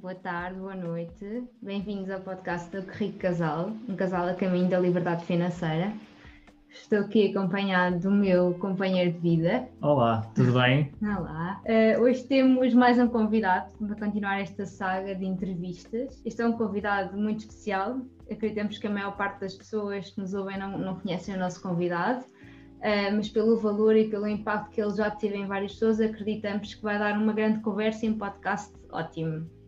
boa tarde, boa noite. Bem-vindos ao podcast do Rico Casal, um casal a caminho da liberdade financeira. Estou aqui acompanhado do meu companheiro de vida. Olá, tudo bem? Olá. Uh, hoje temos mais um convidado para continuar esta saga de entrevistas. Este é um convidado muito especial. Acreditamos que a maior parte das pessoas que nos ouvem não, não conhecem o nosso convidado. Uh, mas pelo valor e pelo impacto que ele já teve em várias pessoas, acreditamos que vai dar uma grande conversa e um podcast ótimo.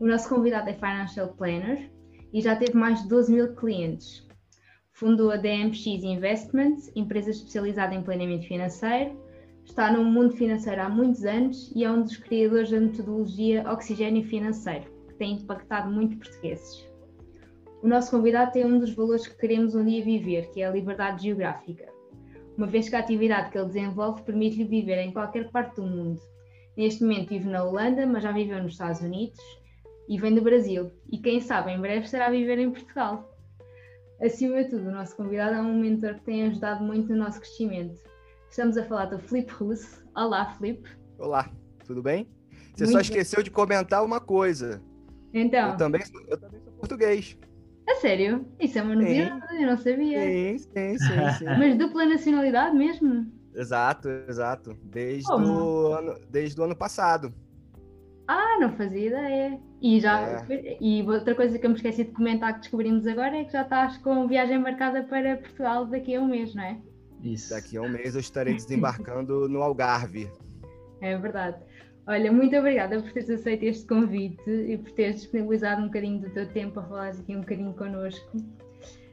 O nosso convidado é Financial Planner e já teve mais de 12 mil clientes Fundou a DMX Investments, empresa especializada em planeamento financeiro. Está no mundo financeiro há muitos anos e é um dos criadores da metodologia Oxigênio Financeiro, que tem impactado muito portugueses. O nosso convidado tem um dos valores que queremos um dia viver, que é a liberdade geográfica, uma vez que a atividade que ele desenvolve permite-lhe viver em qualquer parte do mundo. Neste momento vive na Holanda, mas já viveu nos Estados Unidos e vem do Brasil. E quem sabe em breve estará a viver em Portugal. Acima de tudo, o nosso convidado é um mentor que tem ajudado muito no nosso crescimento. Estamos a falar do Felipe Russo. Olá, Felipe. Olá, tudo bem? Você muito só esqueceu bem. de comentar uma coisa. Então. Eu também, sou, eu também sou português. A sério? Isso é uma novidade, eu não sabia. Sim, sim, sim, sim. Mas dupla nacionalidade mesmo? Exato, exato. Desde, o ano, desde o ano passado. Ah, não fazia ideia. E, já, é. e outra coisa que eu me esqueci de comentar que descobrimos agora é que já estás com viagem marcada para Portugal daqui a um mês, não é? Isso. Daqui a um mês eu estarei desembarcando no Algarve. É verdade. Olha, muito obrigada por teres aceito este convite e por teres disponibilizado um bocadinho do teu tempo a falar aqui um bocadinho connosco.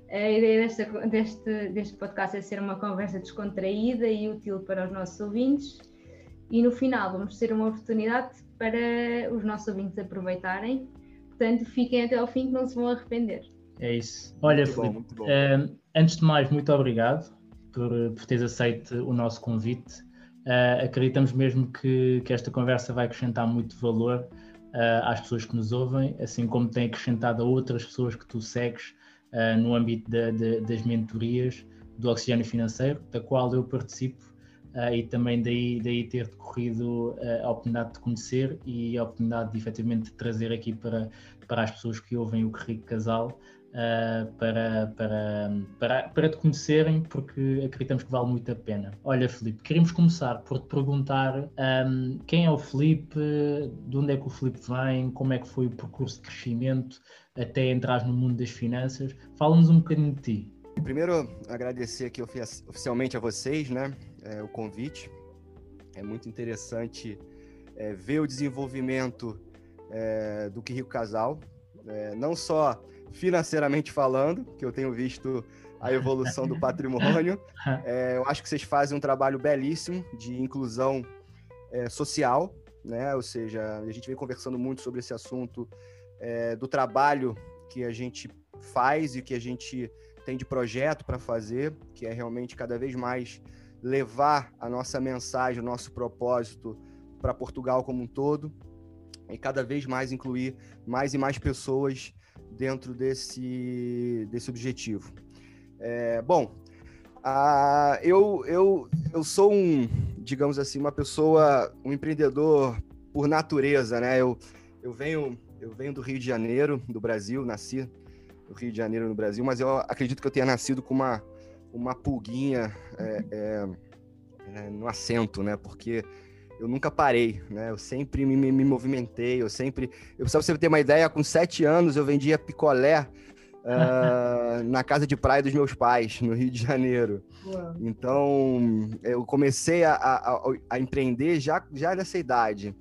A ideia desta, deste, deste podcast é ser uma conversa descontraída e útil para os nossos ouvintes. E no final vamos ter uma oportunidade para os nossos ouvintes aproveitarem. Portanto, fiquem até ao fim que não se vão arrepender. É isso. Olha, muito Felipe, bom, bom. Uh, antes de mais, muito obrigado por, por teres aceito o nosso convite. Uh, acreditamos mesmo que, que esta conversa vai acrescentar muito valor uh, às pessoas que nos ouvem, assim como tem acrescentado a outras pessoas que tu segues no âmbito da, da, das mentorias do Oxigênio Financeiro, da qual eu participo uh, e também daí, daí ter decorrido uh, a oportunidade de conhecer e a oportunidade de efetivamente trazer aqui para, para as pessoas que ouvem o Rico Casal uh, para, para, para, para te conhecerem, porque acreditamos que vale muito a pena. Olha, Felipe, queríamos começar por te perguntar um, quem é o Felipe, de onde é que o Felipe vem, como é que foi o percurso de crescimento até entrar no mundo das finanças. Fala-nos um bocadinho de ti. Primeiro, agradecer aqui oficialmente a vocês, né, é, o convite. É muito interessante é, ver o desenvolvimento é, do Que Rico Casal, é, não só financeiramente falando, que eu tenho visto a evolução do patrimônio. É, eu acho que vocês fazem um trabalho belíssimo de inclusão é, social, né? Ou seja, a gente vem conversando muito sobre esse assunto do trabalho que a gente faz e que a gente tem de projeto para fazer, que é realmente cada vez mais levar a nossa mensagem, o nosso propósito para Portugal como um todo e cada vez mais incluir mais e mais pessoas dentro desse, desse objetivo. É, bom, uh, eu, eu, eu sou um, digamos assim, uma pessoa, um empreendedor por natureza, né? Eu, eu, venho, eu venho do Rio de Janeiro, do Brasil, nasci no Rio de Janeiro, no Brasil, mas eu acredito que eu tenha nascido com uma, uma pulguinha é, é, é, no assento, né? Porque eu nunca parei, né? Eu sempre me, me, me movimentei, eu sempre... Eu, só pra você ter uma ideia, com sete anos eu vendia picolé uh, na casa de praia dos meus pais, no Rio de Janeiro. Uau. Então, eu comecei a, a, a, empreender já, já nessa idade.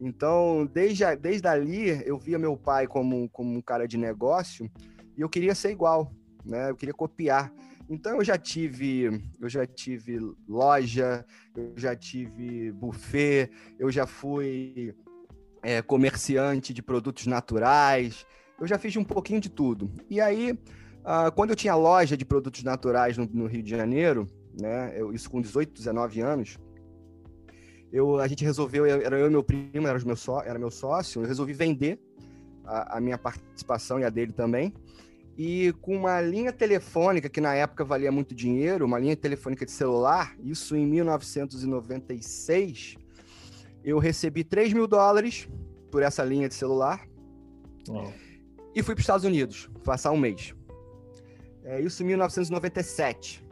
Então, desde, desde ali, eu via meu pai como, como um cara de negócio e eu queria ser igual, né? Eu queria copiar. Então eu já tive, eu já tive loja, eu já tive buffet, eu já fui é, comerciante de produtos naturais, eu já fiz um pouquinho de tudo. E aí, uh, quando eu tinha loja de produtos naturais no, no Rio de Janeiro, né, eu, isso com 18, 19 anos, eu, a gente resolveu, era eu e meu primo, era meu, só, era meu sócio, eu resolvi vender a, a minha participação e a dele também, e com uma linha telefônica que na época valia muito dinheiro, uma linha telefônica de celular, isso em 1996, eu recebi 3 mil dólares por essa linha de celular, Uau. E fui para os Estados Unidos, passar um mês. É, isso em 1997.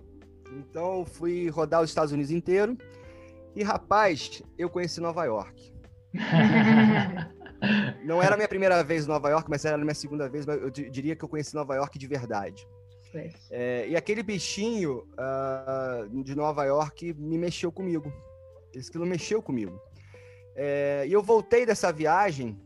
Então fui rodar os Estados Unidos inteiro. E rapaz, eu conheci Nova York. Não era a minha primeira vez em Nova York, mas era a minha segunda vez, mas eu diria que eu conheci Nova York de verdade. É, e aquele bichinho uh, de Nova York me mexeu comigo. Esse quilo mexeu comigo. É, e eu voltei dessa viagem,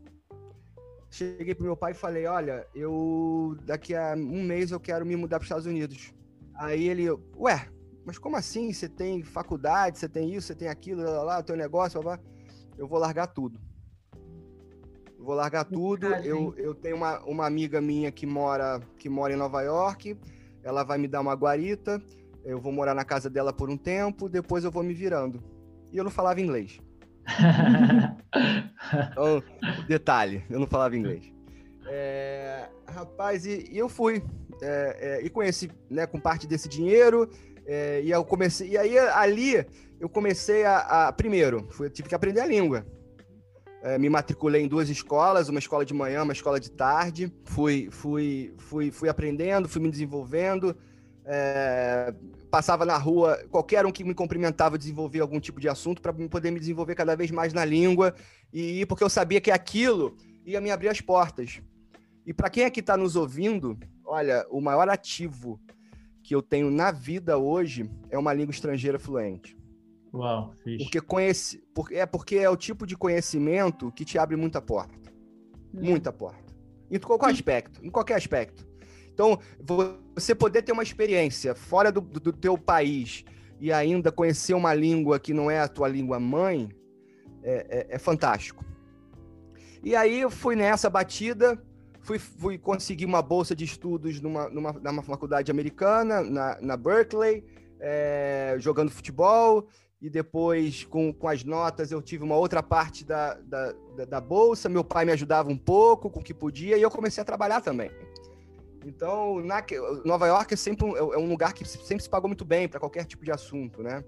cheguei pro meu pai e falei, olha, eu daqui a um mês eu quero me mudar para os Estados Unidos. Aí ele, ué, mas como assim? Você tem faculdade, você tem isso, você tem aquilo, lá, lá, teu negócio, blá, blá. eu vou largar tudo. Vou largar tudo. Eu, eu tenho uma, uma amiga minha que mora, que mora em Nova York. Ela vai me dar uma guarita. Eu vou morar na casa dela por um tempo. Depois eu vou me virando. E eu não falava inglês. então, detalhe, eu não falava inglês. É, rapaz, e, e, eu fui. É, é, e conheci, né, com parte desse dinheiro. É, e eu comecei. E aí, ali, eu comecei a. a primeiro, fui, tive que aprender a língua. É, me matriculei em duas escolas, uma escola de manhã, uma escola de tarde. Fui, fui, fui, fui aprendendo, fui me desenvolvendo. É, passava na rua, qualquer um que me cumprimentava desenvolvia algum tipo de assunto para poder me desenvolver cada vez mais na língua e porque eu sabia que aquilo ia me abrir as portas. E para quem aqui está nos ouvindo, olha, o maior ativo que eu tenho na vida hoje é uma língua estrangeira fluente. Uau, fixe. Porque conhece, porque, é porque é o tipo de conhecimento que te abre muita porta. Hum. Muita porta. Em qualquer aspecto, em qualquer aspecto. Então, você poder ter uma experiência fora do, do, do teu país e ainda conhecer uma língua que não é a tua língua mãe, é, é, é fantástico. E aí eu fui nessa batida, fui, fui conseguir uma bolsa de estudos numa, numa, numa faculdade americana, na, na Berkeley, é, jogando futebol, e depois, com, com as notas, eu tive uma outra parte da, da, da, da bolsa. Meu pai me ajudava um pouco com o que podia e eu comecei a trabalhar também. Então, na, Nova York é sempre um, é um lugar que sempre se pagou muito bem para qualquer tipo de assunto, né?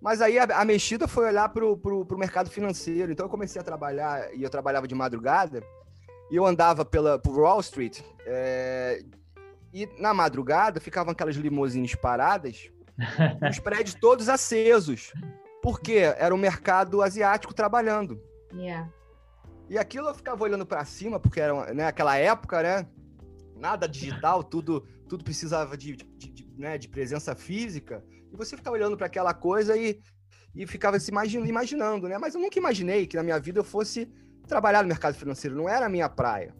Mas aí a, a mexida foi olhar para o mercado financeiro. Então eu comecei a trabalhar, e eu trabalhava de madrugada, e eu andava pela, por Wall Street, é, e na madrugada ficavam aquelas limousines paradas, os prédios todos acesos. Porque era o mercado asiático trabalhando. Yeah. E aquilo eu ficava olhando para cima, porque era né, aquela época, né? Nada digital, tudo, tudo precisava de, de, de, né, de presença física. E você ficava olhando para aquela coisa e, e ficava se imaginando, imaginando, né? Mas eu nunca imaginei que na minha vida eu fosse trabalhar no mercado financeiro, não era a minha praia.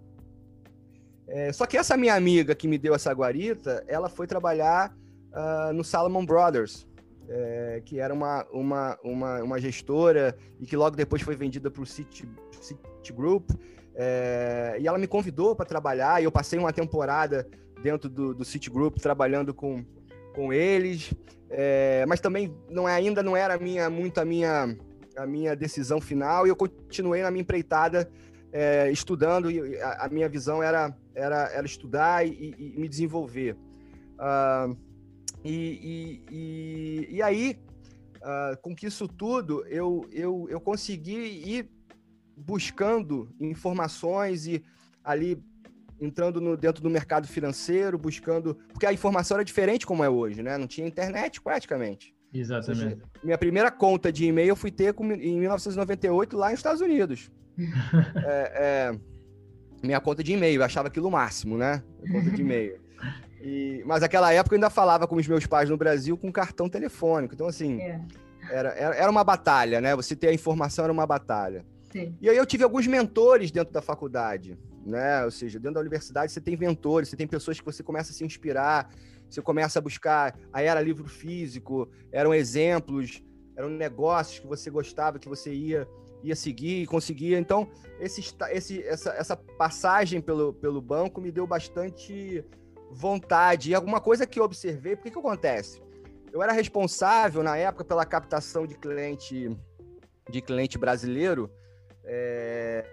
É, só que essa minha amiga que me deu essa guarita, ela foi trabalhar uh, no Salomon Brothers, é, que era uma, uma, uma, uma, gestora e que logo depois foi vendida para o City, City Group. É, e ela me convidou para trabalhar e eu passei uma temporada dentro do, do City Group trabalhando com, com eles. É, mas também não é, ainda não era minha, muito a minha, a minha decisão final e eu continuei na minha empreitada é, estudando e a, a, minha visão era, era, era estudar e, e, e me desenvolver. Uh, e, e, e, e aí, uh, com que isso tudo, eu, eu, eu consegui ir buscando informações e ali entrando no, dentro do mercado financeiro, buscando. Porque a informação era diferente como é hoje, né? Não tinha internet praticamente. Exatamente. Seja, minha primeira conta de e-mail eu fui ter com, em 1998 lá nos Estados Unidos. é, é, minha conta de e-mail, eu achava aquilo o máximo, né? conta de e-mail. E, mas naquela época eu ainda falava com os meus pais no Brasil com cartão telefônico. Então, assim, é. era, era, uma batalha, né? Você ter a informação era uma batalha. Sim. E aí eu tive alguns mentores dentro da faculdade, né? Ou seja, dentro da universidade você tem mentores, você tem pessoas que você começa a se inspirar, você começa a buscar. Aí era livro físico, eram exemplos, eram negócios que você gostava, que você ia ia seguir e conseguia. Então, esse, esse, essa, essa passagem pelo, pelo banco me deu bastante vontade. E alguma coisa que eu observei, porque que acontece? Eu era responsável na época pela captação de cliente de cliente brasileiro é,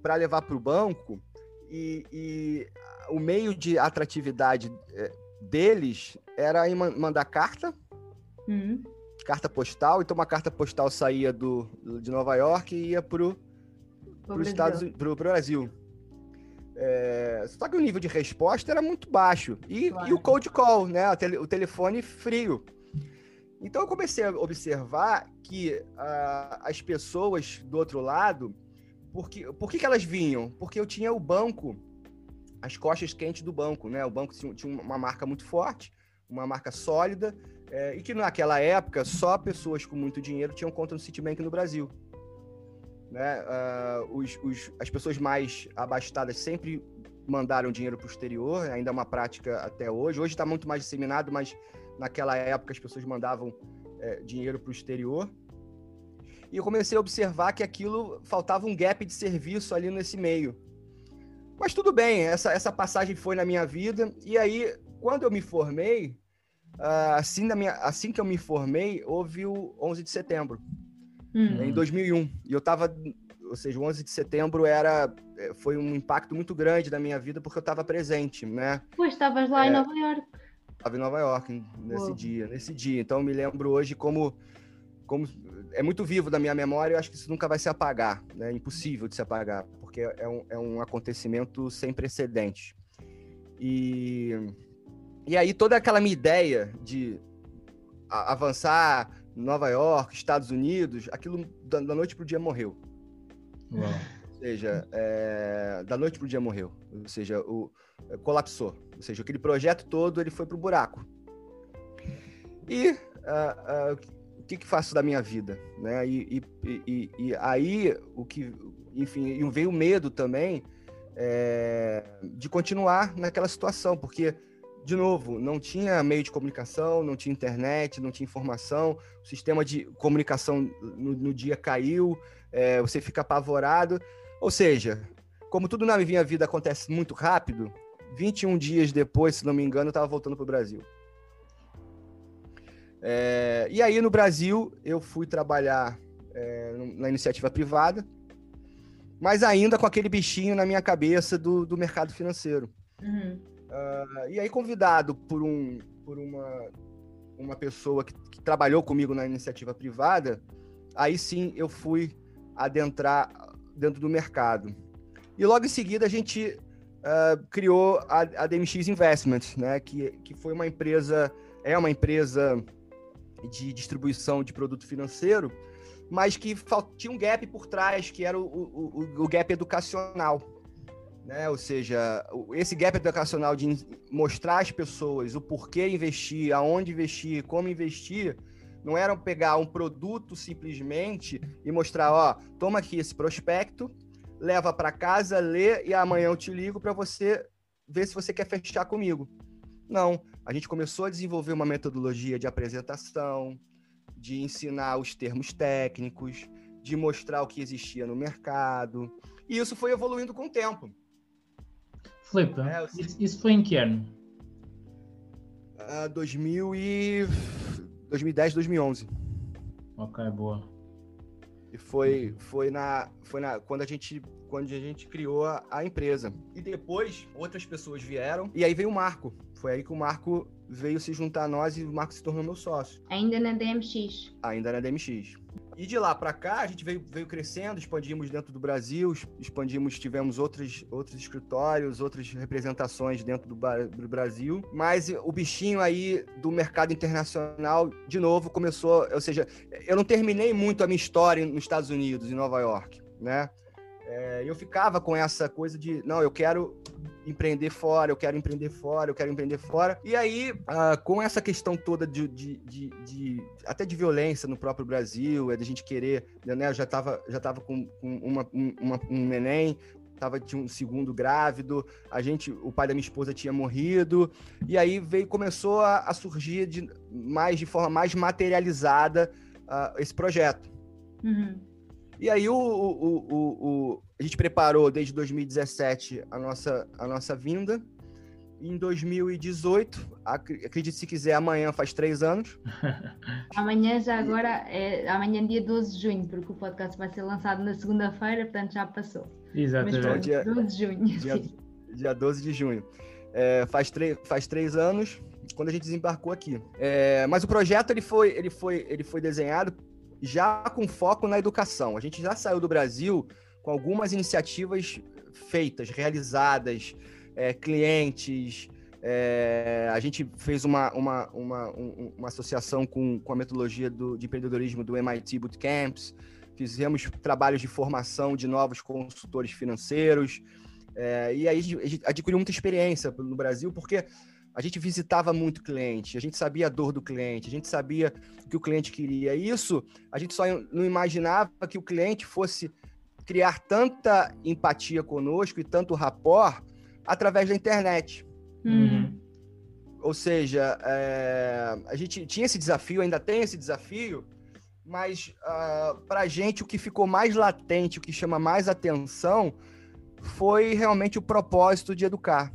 para levar para o banco e, e, o meio de atratividade é, deles era em mandar carta, uhum. carta postal. Então uma carta postal saía do, de Nova York e ia para o Brasil. Pro Brasil. É, só que o nível de resposta era muito baixo. E, claro. e o cold call, né? O, tele, o, telefone frio. Então eu comecei a observar que uh, as pessoas do outro lado, porque, por que, que elas vinham? Porque eu tinha o banco, as costas quentes do banco, né? O banco tinha, tinha uma marca muito forte, uma marca sólida, é, e que naquela época só pessoas com muito dinheiro tinham conta no Citibank no Brasil. Né? Uh, os, os, as pessoas mais abastadas sempre mandaram dinheiro para o exterior, ainda é uma prática até hoje. Hoje está muito mais disseminado, mas naquela época as pessoas mandavam é, dinheiro para o exterior. E eu comecei a observar que aquilo faltava um gap de serviço ali nesse meio. Mas tudo bem, essa, essa passagem foi na minha vida. E aí, quando eu me formei, uh, assim, na minha, assim que eu me formei, houve o 11 de setembro uhum. em 2001. E eu estava, ou seja, o 11 de setembro era é, foi um impacto muito grande na minha vida porque eu estava presente, né? Pois estavas lá é, em Nova York. Estava em Nova York nesse Uou. dia, nesse dia. Então eu me lembro hoje como como é muito vivo da minha memória, eu acho que isso nunca vai se apagar, né? É impossível de se apagar, porque é um, é um acontecimento sem precedentes. E, e aí toda aquela minha ideia de avançar Nova York, Estados Unidos, aquilo da, da noite pro dia morreu. Uau. Ou seja, é, da noite pro dia morreu. Ou seja, o, é, colapsou. Ou seja, aquele projeto todo ele foi pro buraco. E uh, uh, o que, que faço da minha vida? Né? E, e, e, e aí, o que, enfim, veio o medo também é, de continuar naquela situação, porque de novo, não tinha meio de comunicação, não tinha internet, não tinha informação, o sistema de comunicação no, no dia caiu, é, você fica apavorado. Ou seja, como tudo na minha vida acontece muito rápido, 21 dias depois, se não me engano, eu estava voltando para o Brasil. É, e aí, no Brasil, eu fui trabalhar é, na iniciativa privada, mas ainda com aquele bichinho na minha cabeça do, do mercado financeiro. Uhum. Uh, e aí, convidado por, um, por uma, uma pessoa que, que, trabalhou comigo na iniciativa privada, aí sim eu fui adentrar dentro do mercado. E logo em seguida a gente uh, criou a, a DMX Investments, né, que, que foi uma empresa, é uma empresa de distribuição de produto financeiro, mas que tinha um gap por trás, que era o, o, o gap educacional né? Ou seja, esse gap educacional de mostrar às pessoas o porquê investir, aonde investir, como investir, não era pegar um produto simplesmente e mostrar, ó, toma aqui esse prospecto, leva para casa, lê e amanhã eu te ligo para você ver se você quer fechar comigo. Não, a gente começou a desenvolver uma metodologia de apresentação, de ensinar os termos técnicos, de mostrar o que existia no mercado. E isso foi evoluindo com o tempo. Filipe, é, isso, isso, foi em que ano? Uh, 2000 e... 2010, 2011. Ok, boa. E foi, foi, na, foi na, quando, a gente, quando a gente criou a, a, empresa. E depois, outras pessoas vieram. E aí veio o Marco. Foi aí que o Marco veio se juntar a nós e o Marco se tornou meu sócio. Ainda na DMX. Ainda na DMX. E de lá para cá, a gente veio, veio crescendo, expandimos dentro do Brasil, expandimos, tivemos outros, outros escritórios, outras representações dentro do, do Brasil. Mas o bichinho aí do mercado internacional, de novo, começou. Ou seja, eu não terminei muito a minha história nos Estados Unidos, em Nova York, né? É, eu ficava com essa coisa de, não, eu quero empreender fora, eu quero empreender fora, eu quero empreender fora. E aí, uh, com essa questão toda de, de, de, de, até de violência no próprio Brasil, é de a gente querer, né? Eu já estava já tava com, com uma, uma, um neném, tava de um segundo grávido, a gente, o pai da minha esposa tinha morrido, e aí veio, começou a, a surgir de, mais de forma mais materializada uh, esse projeto. Uhum. E aí o, o, o, o, a gente preparou desde 2017 a nossa, a nossa vinda. Em 2018, acredite se quiser, amanhã faz três anos. amanhã já agora, é, amanhã dia 12 de junho, porque o podcast vai ser lançado na segunda-feira, portanto já passou. Exatamente. Mas, dia, 12 de junho. Dia, dia 12 de junho. É, faz, faz três anos, quando a gente desembarcou aqui. É, mas o projeto ele foi, ele foi, ele foi desenhado já com foco na educação. A gente já saiu do Brasil com algumas iniciativas feitas, realizadas, é, clientes. É, a gente fez uma, uma, uma, uma associação com, com a metodologia do, de empreendedorismo do MIT Bootcamps, fizemos trabalhos de formação de novos consultores financeiros, é, e aí a gente adquiriu muita experiência no Brasil, porque a gente visitava muito cliente, a gente sabia a dor do cliente, a gente sabia o que o cliente queria. Isso a gente só não imaginava que o cliente fosse criar tanta empatia conosco e tanto rapport através da internet. Uhum. Ou seja, é, a gente tinha esse desafio, ainda tem esse desafio, mas uh, ah, para a gente o que ficou mais latente, o que chama mais atenção, foi realmente o propósito de educar.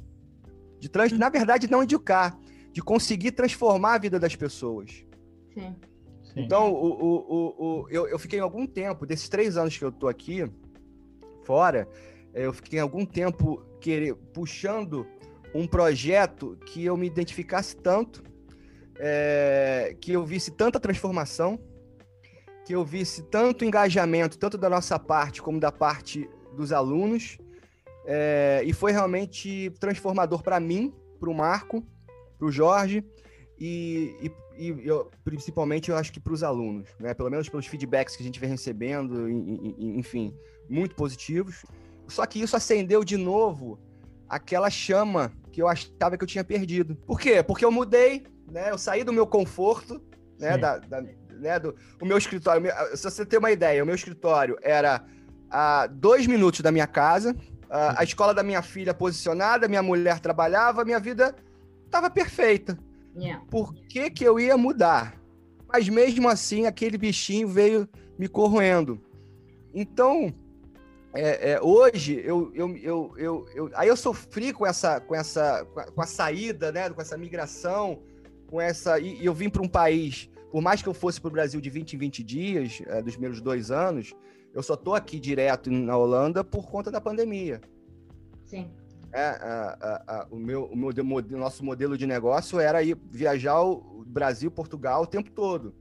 De trans... Na verdade, não educar, de conseguir transformar a vida das pessoas. Sim. Sim. Então, o, o, o, o, eu, eu fiquei algum tempo, desses três anos que eu tô aqui fora, eu fiquei algum tempo querer, puxando um projeto que eu me identificasse tanto, é, que eu visse tanta transformação, que eu visse tanto engajamento, tanto da nossa parte como da parte dos alunos, é, e foi realmente transformador para mim, para o Marco, para o Jorge e, e, e eu, principalmente eu acho que para os alunos, né? Pelo menos pelos feedbacks que a gente vem recebendo, enfim, muito positivos. Só que isso acendeu de novo aquela chama que eu achava que eu tinha perdido. Por quê? Porque eu mudei, né? Eu saí do meu conforto, né? Da, da, né? Do, o meu escritório. Se você ter uma ideia, o meu escritório era a dois minutos da minha casa a, a escola da minha filha posicionada, minha mulher trabalhava, minha vida estava perfeita. Yeah. Por que, que eu ia mudar? Mas mesmo assim, aquele bichinho veio me corroendo. Então, é, é, hoje, eu, eu, eu, eu, eu, aí eu sofri com essa, com essa, com a saída, né, com essa migração, com essa, e, e eu vim para um país, por mais que eu fosse para o Brasil de 20 em 20 dias, é, dos meus dois anos, eu só tô aqui direto na Holanda por conta da pandemia. Sim. É, a, a, a, o meu, o meu o nosso modelo de negócio era ir viajar o Brasil, Portugal o tempo todo,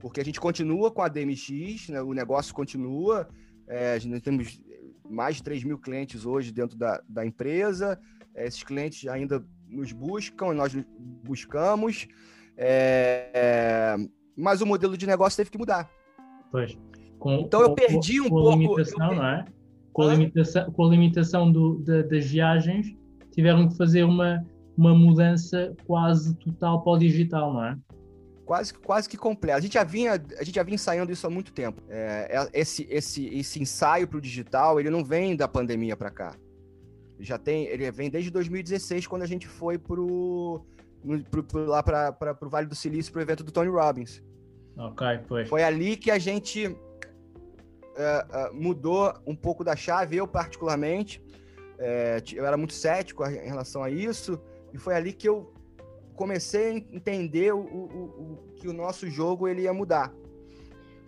porque a gente continua com a DMX, né, o negócio continua, é, a gente temos mais de 3 mil clientes hoje dentro da, da empresa, é, esses clientes ainda nos buscam, nós buscamos, é, é, mas o modelo de negócio teve que mudar. Pois. Com, então eu perdi um com pouco. Limitação, eu, não é? Com a limitação, com a limitação do, da, das viagens, tiveram que fazer uma, uma mudança quase total para o digital, não é? Quase, quase que completa. A gente já vinha, a gente já vinha ensaiando isso há muito tempo. É, é esse, esse, esse ensaio para o digital, ele não vem da pandemia para cá. Já tem, ele vem desde 2016, quando a gente foi pro, pro, pro lá para o Vale do Silício, para o evento do Tony Robbins. Ok, foi. Foi ali que a gente uh, uh, mudou um pouco da chave, eu particularmente. É, eu era muito cético em relação a isso, e foi ali que eu comecei a entender o, o, o que o nosso jogo ele ia mudar.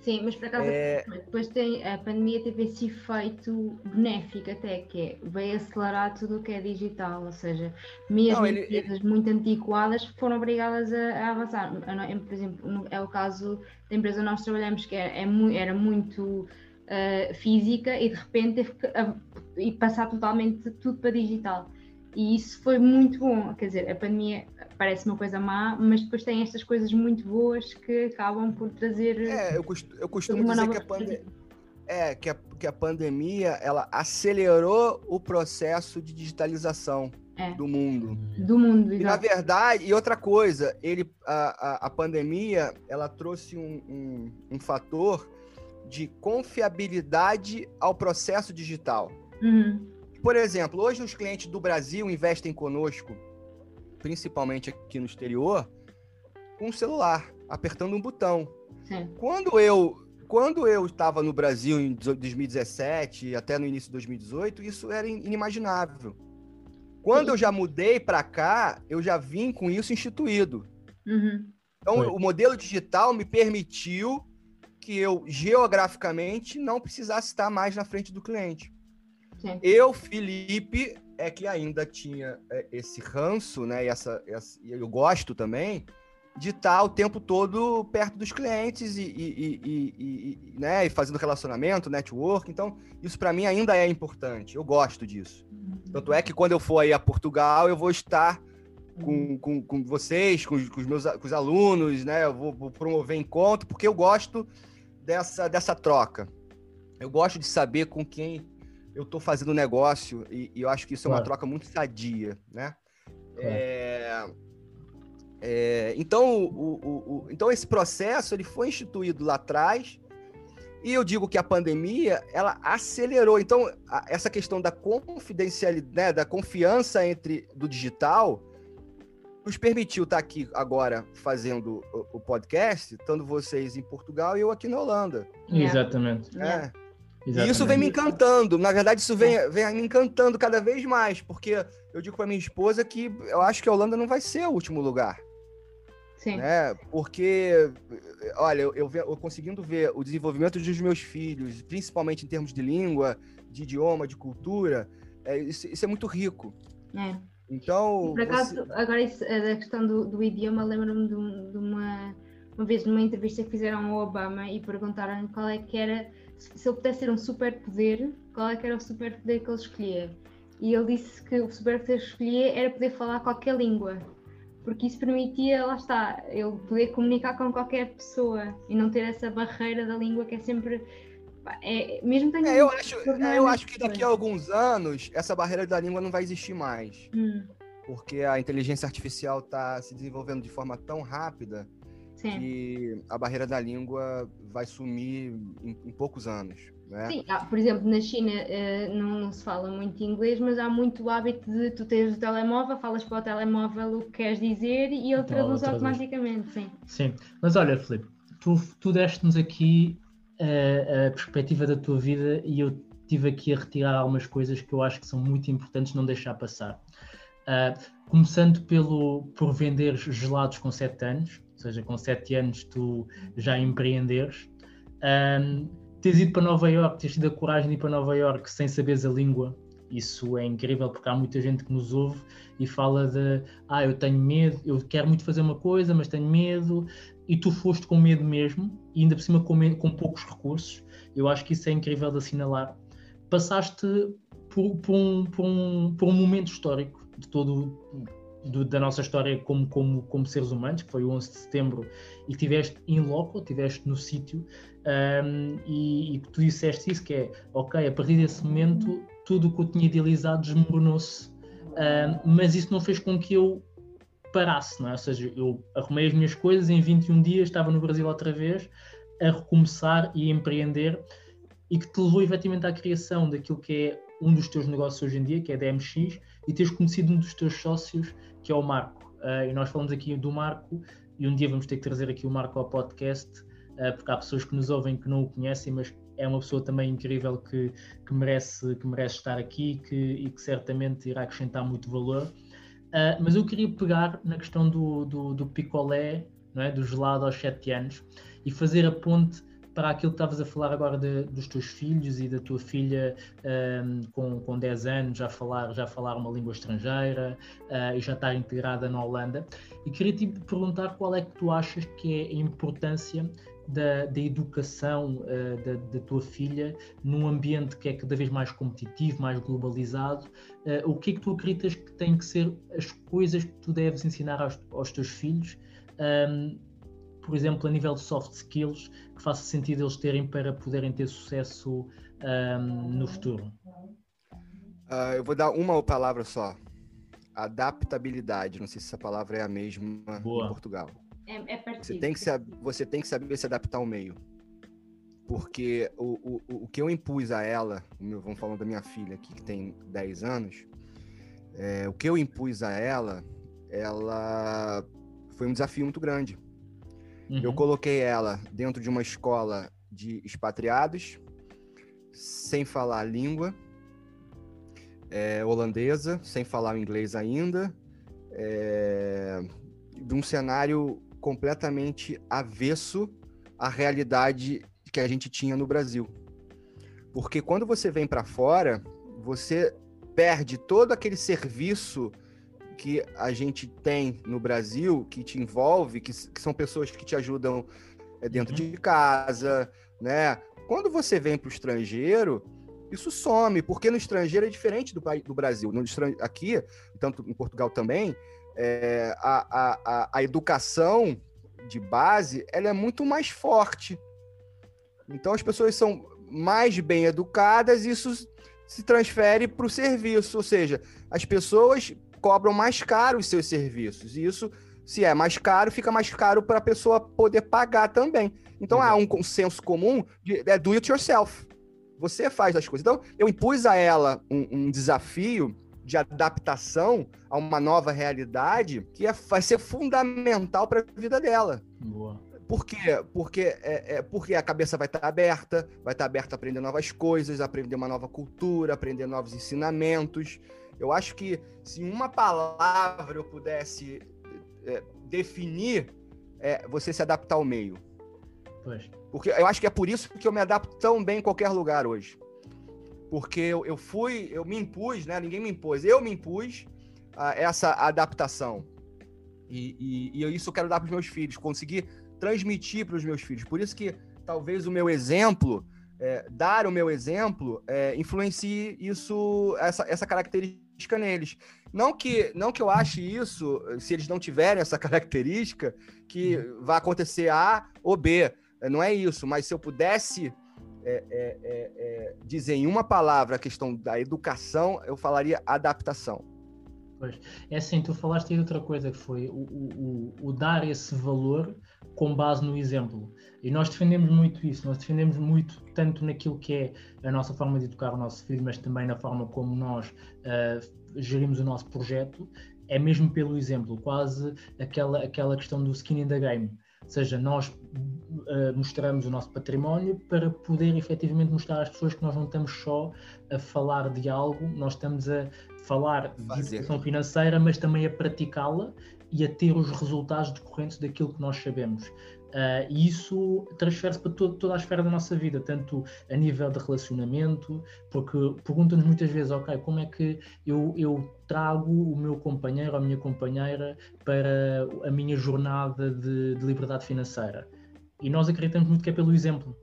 Sim, mas por acaso é... depois tem, a pandemia teve esse efeito benéfico até, que é, veio acelerar tudo o que é digital, ou seja, mesmo Não, ele, empresas ele... muito antiquadas foram obrigadas a, a, avançar. Por exemplo, é o caso da empresa onde nós trabalhamos, que é, é, era muito uh, física e de repente teve que uh, e passar totalmente tudo para digital. E isso foi muito bom. Quer dizer, a pandemia parece uma coisa má, mas depois tem estas coisas muito boas que acabam por trazer. É, eu costumo, eu costumo dizer que a, pandemia, é, que, a, que a pandemia ela acelerou o processo de digitalização. É. do mundo. Do mundo, E na verdade, e outra coisa, ele, a, a, a pandemia, ela trouxe um, um, um fator de confiabilidade ao processo digital. Uhum. Por exemplo, hoje os clientes do Brasil investem conosco, principalmente aqui no exterior, com o celular, apertando um botão. Sim. Quando eu quando eu estava no Brasil em 2017 até no início de 2018, isso era inimaginável. Quando Sim. eu já mudei para cá, eu já vim com isso instituído. Uhum. Então, Foi. o modelo digital me permitiu que eu geograficamente não precisasse estar mais na frente do cliente. Sim. Eu, Felipe, é que ainda tinha é, esse ranço, né? E essa, essa, eu gosto também de estar o tempo todo perto dos clientes e, e, e, e, né, e fazendo relacionamento, network. Então, isso para mim ainda é importante. Eu gosto disso. Tanto é que quando eu for aí a Portugal, eu vou estar com, com, com vocês, com, com, os meus com os alunos, né? Eu vou, vou promover encontro, porque eu gosto dessa, dessa troca. Eu gosto de saber com quem eu estou fazendo negócio e, e, eu acho que isso é uma troca muito sadia, né? É, é, então, o, o, o, então esse processo ele foi instituído lá atrás e eu digo que a pandemia ela acelerou. Então a, essa questão da confidencialidade, né, da confiança entre do digital nos permitiu estar aqui agora fazendo o, podcast, estando vocês em Portugal e eu aqui na Holanda. Exatamente. É. Exatamente. E isso vem me encantando. Na verdade, isso vem, vem me encantando cada vez mais, porque eu digo para minha esposa que eu acho que a Holanda não vai ser o último lugar. Sim. Né? Porque, olha, eu, eu, eu conseguindo ver o desenvolvimento dos meus filhos, principalmente em termos de língua, de idioma, de cultura, é, isso, isso, é muito rico. É. Então. Por acaso, você... agora isso, a questão do, do idioma, lembro-me de, de, uma, uma vez numa entrevista que fizeram ao Obama e perguntaram qual é que era se ele pudesse ter um superpoder, qual é que era o superpoder que ele escolhia? E ele disse que o superpoder que escolhia era poder falar qualquer língua, porque isso permitia, lá está, ele poder comunicar com qualquer pessoa e não ter essa barreira da língua que é sempre. É, mesmo tendo é, eu acho, é, eu acho que daqui a alguns anos essa barreira da língua não vai existir mais. Hum. Porque a inteligência artificial está se desenvolvendo de forma tão rápida Sim. que a barreira da língua vai sumir em, em poucos anos. Né? Sim, ah, por exemplo, na China uh, não, não, se fala muito inglês, mas há muito o hábito de tu teres o telemóvel, falas para o telemóvel o que queres dizer e ele então, traduz automaticamente. Sim. sim, mas olha, Filipe, tu, tu deste-nos aqui uh, a perspectiva da tua vida e eu tive aqui a retirar algumas coisas que eu acho que são muito importantes não deixar passar. Uh, começando pelo por vender gelados com 7 anos, ou seja, com 7 anos tu já empreenderes. Um, teres ido para Nova York, teres tido a coragem de ir para Nova York sem saberes a língua, isso é incrível porque há muita gente que nos ouve e fala de ah, eu tenho medo, eu quero muito fazer uma coisa, mas tenho medo, e tu foste com medo mesmo, e ainda por cima com, medo, com poucos recursos. Eu acho que isso é incrível de assinalar. Passaste por, por, um, por, um, por um momento histórico de todo do, da nossa história como, como, como seres humanos, que foi o 11 de setembro, e estiveste in loco, estiveste no sítio, um, e, e tu disseste isso, que é, ok, a partir desse momento, tudo o que eu tinha idealizado desmoronou-se, um, mas isso não fez com que eu parasse, não é? Ou seja, eu arrumei as minhas coisas, em 21 dias estava no Brasil outra vez, a recomeçar e a empreender, e que te levou efetivamente à criação daquilo que é um dos teus negócios hoje em dia, que é a DMX, e teres conhecido um dos teus sócios, que é o Marco. Uh, e nós falamos aqui do Marco, e um dia vamos ter que trazer aqui o Marco ao podcast, uh, porque há pessoas que nos ouvem que não o conhecem, mas é uma pessoa também incrível que, que, merece, que merece estar aqui que, e que certamente irá acrescentar muito valor. Uh, mas eu queria pegar na questão do, do, do picolé, não é? do gelado aos 7 anos, e fazer a ponte para aquilo que estavas a falar agora de, dos teus filhos e da tua filha um, com, com 10 anos já falar, já falar uma língua estrangeira uh, e já estar integrada na Holanda. E queria te perguntar qual é que tu achas que é a importância da, da educação uh, da, da, tua filha num ambiente que é cada vez mais competitivo, mais globalizado. Uh, o que é que tu acreditas que têm que ser as coisas que tu deves ensinar aos, aos teus filhos? Um, por exemplo, a nível de soft skills, que faça sentido eles terem para poderem ter sucesso um, no futuro? Uh, eu vou dar uma palavra só. Adaptabilidade. Não sei se essa palavra é a mesma Boa. em Portugal. É, é você, tem que saber, você tem que saber se adaptar ao meio. Porque o, o, o que eu impus a ela, vamos falando da minha filha aqui, que tem 10 anos, é, o que eu impus a ela, ela foi um desafio muito grande. Uhum. Eu coloquei ela dentro de uma escola de expatriados, sem falar a língua é, holandesa, sem falar o inglês ainda, é, de um cenário completamente avesso à realidade que a gente tinha no Brasil. Porque quando você vem para fora, você perde todo aquele serviço que a gente tem no Brasil, que te envolve, que, que são pessoas que te ajudam é, dentro uhum. de casa, né? Quando você vem para o estrangeiro, isso some, porque no estrangeiro é diferente do, do Brasil. No aqui, tanto em Portugal também, é, a, a, a educação de base ela é muito mais forte. Então as pessoas são mais bem educadas e isso se transfere para o serviço, ou seja, as pessoas cobram mais caro os seus serviços. E isso, se é mais caro, fica mais caro para a pessoa poder pagar também. Então há um consenso comum de é do it yourself. Você faz as coisas. Então, eu impus a ela um, um desafio de adaptação a uma nova realidade que é, vai ser fundamental para a vida dela. Boa. Por quê? Porque, é, é, porque a cabeça vai estar tá aberta, vai estar tá aberta a aprender novas coisas, aprender uma nova cultura, aprender novos ensinamentos. Eu acho que se uma palavra eu pudesse é, definir, é você se adaptar ao meio. Pois. Porque eu acho que é por isso que eu me adapto tão bem em qualquer lugar hoje. Porque eu, eu fui, eu me impus, né? Ninguém me impôs, eu me impus a essa adaptação. E, e, e isso eu quero dar para os meus filhos, conseguir transmitir para os meus filhos. Por isso que talvez o meu exemplo, é, dar o meu exemplo, é, influencie isso, essa, essa característica neles. Não que, não que eu ache isso, se eles não tiverem essa característica, que uhum. vai acontecer A ou B. Não é isso, mas se eu pudesse é, é, é, é, dizer em uma palavra a questão da educação, eu falaria adaptação. Pois, é assim, tu falaste aí de outra coisa que foi o, o, o, dar esse valor com base no exemplo. E nós defendemos muito isso, nós defendemos muito tanto naquilo que é a nossa forma de educar o nosso filho, mas também na forma como nós uh, gerimos o nosso projeto, é mesmo pelo exemplo, quase aquela, aquela questão do skin in the game. Ou seja, nós uh, mostramos o nosso património para poder efetivamente mostrar às pessoas que nós não estamos só a falar de algo, nós estamos a falar Fazer. de educação financeira, mas também a praticá-la e a ter os resultados decorrentes daquilo que nós sabemos. Uh, e isso transfere-se para todo, toda a esfera da nossa vida, tanto a nível de relacionamento, porque perguntam-nos muitas vezes, ok, como é que eu, eu trago o meu companheiro ou a minha companheira para a minha jornada de, de liberdade financeira? E nós acreditamos muito que é pelo exemplo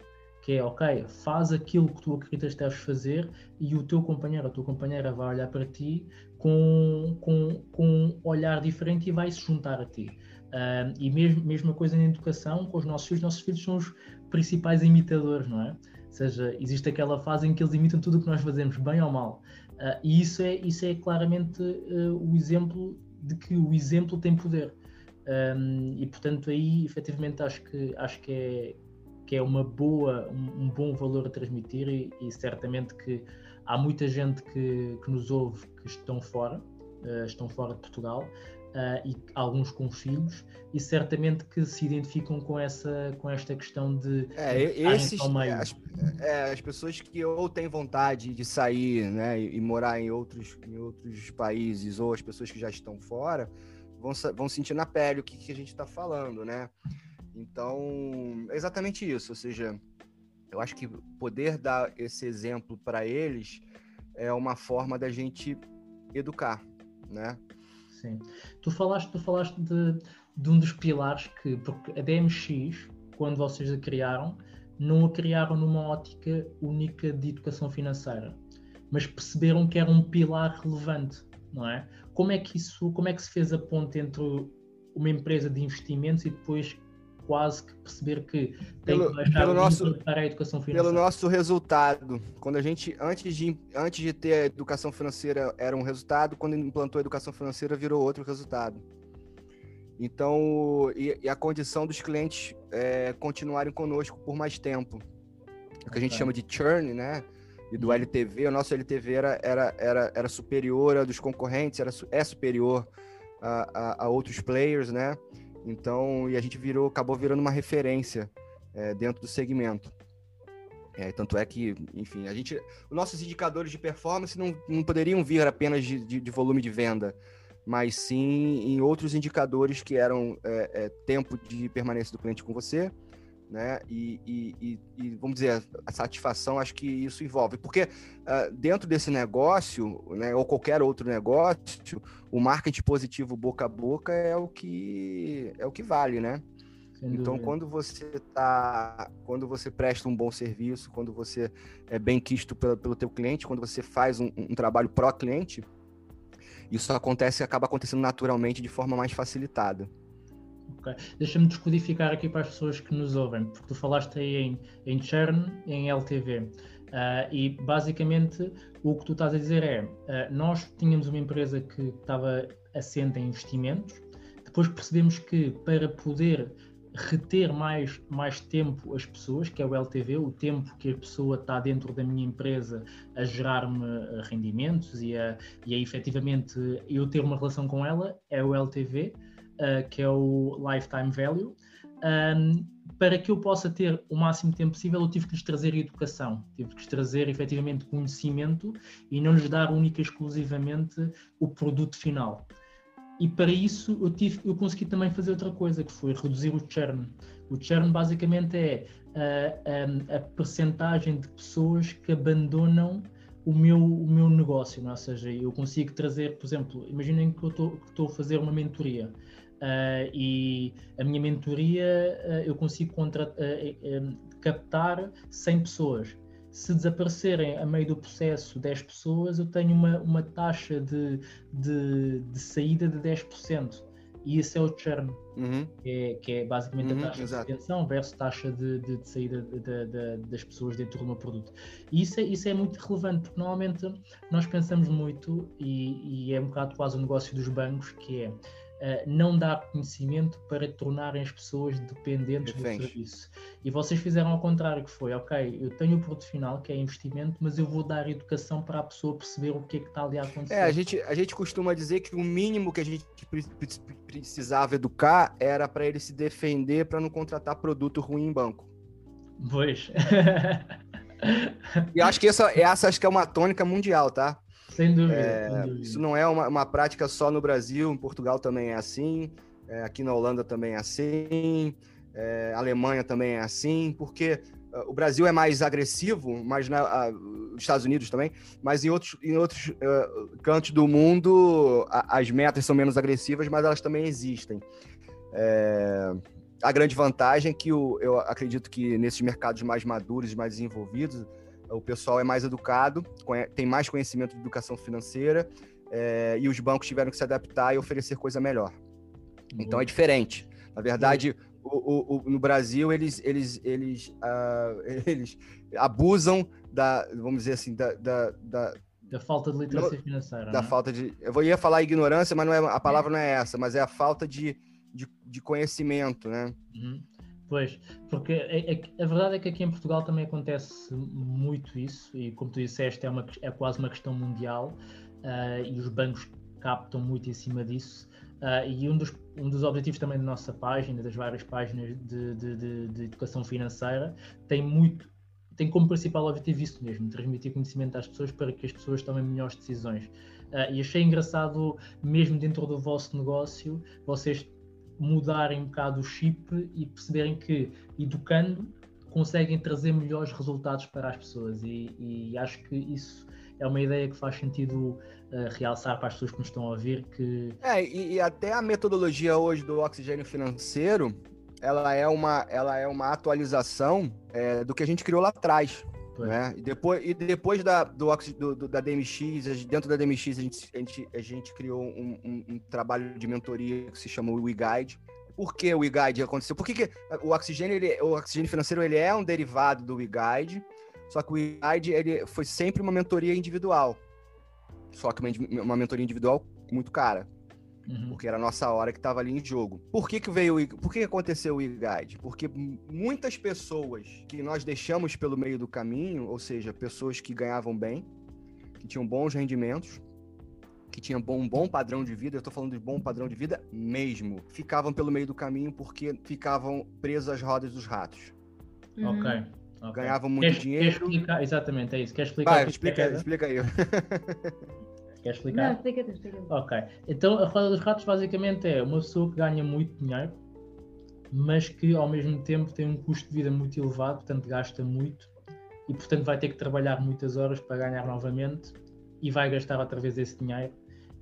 que é ok, faz aquilo que tu acreditas que deves fazer e o teu companheiro ou a tua companheira vai olhar para ti com, com, com um olhar diferente e vai se juntar a ti. Uh, e mesmo, mesma coisa na educação, com os nossos filhos, nossos filhos são os principais imitadores, não é? Ou seja, existe aquela fase em que eles imitam tudo o que nós fazemos, bem ou mal. Uh, e isso é, isso é claramente uh, o exemplo de que o exemplo tem poder. Um, e portanto aí efetivamente acho que acho que é que é uma boa um, um bom valor a transmitir e, e, certamente que há muita gente que, que nos ouve que estão fora uh, estão fora de Portugal Uh, e alguns com filhos e certamente que se identificam com essa com esta questão de é, esses, é, as, é, as, pessoas que ou têm vontade de sair né, e, e, morar em outros em outros países ou as pessoas que já estão fora vão, vão sentir na pele o que, que a gente está falando né? Então é exatamente isso ou seja eu acho que poder dar esse exemplo para eles é uma forma da gente educar né Sim. Tu falaste, tu falaste de, de um dos pilares que, porque a DMX, quando vocês a criaram, não a criaram numa ótica única de educação financeira, mas perceberam que era um pilar relevante, não é? Como é que isso, como é que se fez a ponte entre uma empresa de investimentos e depois quase que perceber que tem pelo, que baixar pelo nosso, para a educação financeira. Pelo nosso resultado. Quando a gente, antes de, antes de ter a educação financeira, era um resultado, quando implantou a educação financeira, virou outro resultado. Então, e, e a condição dos clientes é, continuarem conosco por mais tempo. O que a gente chama de churn, né? E do uhum. LTV, o nosso LTV era, era, era, era superior a dos concorrentes, era, é superior a, a, a outros players, né? Então, e a gente virou, acabou virando uma referência é, dentro do segmento. É, tanto é que, enfim, a gente, os nossos indicadores de performance não, não poderiam vir apenas de, de, de volume de venda, mas sim em outros indicadores que eram é, é, tempo de permanência do cliente com você, né? E, e, e, vamos dizer, a satisfação, acho que isso envolve. Porque uh, dentro desse negócio, né, ou qualquer outro negócio, o marketing positivo boca a boca é o que é o que vale, né? então, quando você tá, quando você presta um bom serviço, quando você é bem quisto pelo, pelo teu cliente, quando você faz um, um trabalho pró cliente, isso acontece, acaba acontecendo naturalmente de forma mais facilitada. Okay. Deixa-me descodificar aqui para as pessoas que nos ouvem, porque tu falaste aí em, em churn em LTV. Uh, ah, e basicamente o que tu estás a dizer é: uh, nós tínhamos uma empresa que estava assente em investimentos, depois percebemos que para poder reter mais, mais tempo as pessoas, que é o LTV, o tempo que a pessoa está dentro da minha empresa a gerar-me rendimentos e a, e a efetivamente eu ter uma relação com ela, é o LTV, uh, que é o Lifetime Value. Um, para que eu possa ter o máximo tempo possível, eu tive que lhes trazer educação, tive que lhes trazer efetivamente conhecimento e não lhes dar única e exclusivamente o produto final. E para isso eu, tive, eu consegui também fazer outra coisa, que foi reduzir o churn. O churn basicamente é a, a, a percentagem de pessoas que abandonam o meu, o meu negócio, não? É? ou seja, eu consigo trazer, por exemplo, imaginem que eu estou a fazer uma mentoria uh, e a minha mentoria uh, eu consigo contra, uh, captar 100 pessoas se desaparecerem a meio do processo 10 pessoas, eu tenho uma, uma taxa de, de, de saída de 10%. E isso é o churn, uhum. que, é, que, é, basicamente uhum, a taxa exato. de retenção versus taxa de, de, de saída de, das pessoas dentro do meu produto. E isso é, isso é muito relevante, porque normalmente nós pensamos muito, e, e é um bocado quase o negócio dos bancos, que é não dá conhecimento para tornarem as pessoas dependentes do serviço. E vocês fizeram ao contrário, que foi, ok, eu tenho o produto final, que é investimento, mas eu vou dar educação para a pessoa perceber o que é que está ali a acontecer. É, a gente, a gente costuma dizer que o mínimo que a gente precisava educar era para ele se defender para não contratar produto ruim em banco. Pois. e acho que essa, essa acho que é uma tônica mundial, tá? Sem dúvida, é, sem dúvida. Isso não é uma, uma, prática só no Brasil, em Portugal também é assim, é, aqui na Holanda também é assim, é, Alemanha também é assim, porque uh, o Brasil é mais agressivo, mas na, uh, os Estados Unidos também, mas em outros, em outros uh, cantos do mundo a, as metas são menos agressivas, mas elas também existem. É, a grande vantagem é que o, eu acredito que nesses mercados mais maduros, mais desenvolvidos, o pessoal é mais educado, tem mais conhecimento de educação financeira é, e os bancos tiveram que se adaptar e oferecer coisa melhor. Uhum. Então é diferente. Na verdade, o, o, o, no Brasil eles eles eles, uh, eles abusam da vamos dizer assim da, da, da da falta de literacia financeira. Da né? falta de. Eu ia falar ignorância, mas não é, a palavra não é essa, mas é a falta de, de, de conhecimento, né? Uhum. Pois, porque a, a, a, verdade é que aqui em Portugal também acontece muito isso, e como tu disseste, é, uma, é quase uma questão mundial, uh, e os bancos captam muito em cima disso. Uh, e um dos, um dos objetivos também da nossa página, das várias páginas de, de, de, de educação financeira, tem muito, tem como principal objetivo isso mesmo, transmitir conhecimento às pessoas para que as pessoas tomem melhores decisões. Uh, e achei engraçado, mesmo dentro do vosso negócio, vocês mudarem um bocado o chip e perceberem que, educando, conseguem trazer melhores resultados para as pessoas. E, e acho que isso é uma ideia que faz sentido uh, realçar para as pessoas que nos estão a ouvir que... É, e, e, até a metodologia hoje do oxigênio financeiro, ela é uma, ela é uma atualização é, do que a gente criou lá atrás. Né? E depois, e depois da, do, do, da DMX, dentro da DMX, a gente, a gente, a gente criou um, um, um trabalho de mentoria que se chama o WeGuide. Por que o WeGuide aconteceu? Por que, que o oxigênio, ele, o oxigênio financeiro ele é um derivado do WeGuide, só que o WeGuide ele foi sempre uma mentoria individual. Só que uma, uma mentoria individual muito cara. Uhum. Porque era a nossa hora que estava ali em jogo. Por que, que veio Por que aconteceu o e-guide? Porque muitas pessoas que nós deixamos pelo meio do caminho, ou seja, pessoas que ganhavam bem, que tinham bons rendimentos, que tinham um bom padrão de vida, eu estou falando de bom padrão de vida mesmo, ficavam pelo meio do caminho porque ficavam presos às rodas dos ratos. Uhum. Ok. Okay. Ganhavam muito quer, dinheiro. Quer explicar, exatamente, é isso. Quer explicar? Vai, explica, é explica aí. Quer explicar? Não, explica-te, explica Ok. Então, a roda dos ratos basicamente é uma pessoa que ganha muito dinheiro, mas que ao mesmo tempo tem um custo de vida muito elevado, portanto gasta muito e portanto vai ter que trabalhar muitas horas para ganhar novamente e vai gastar outra vez esse dinheiro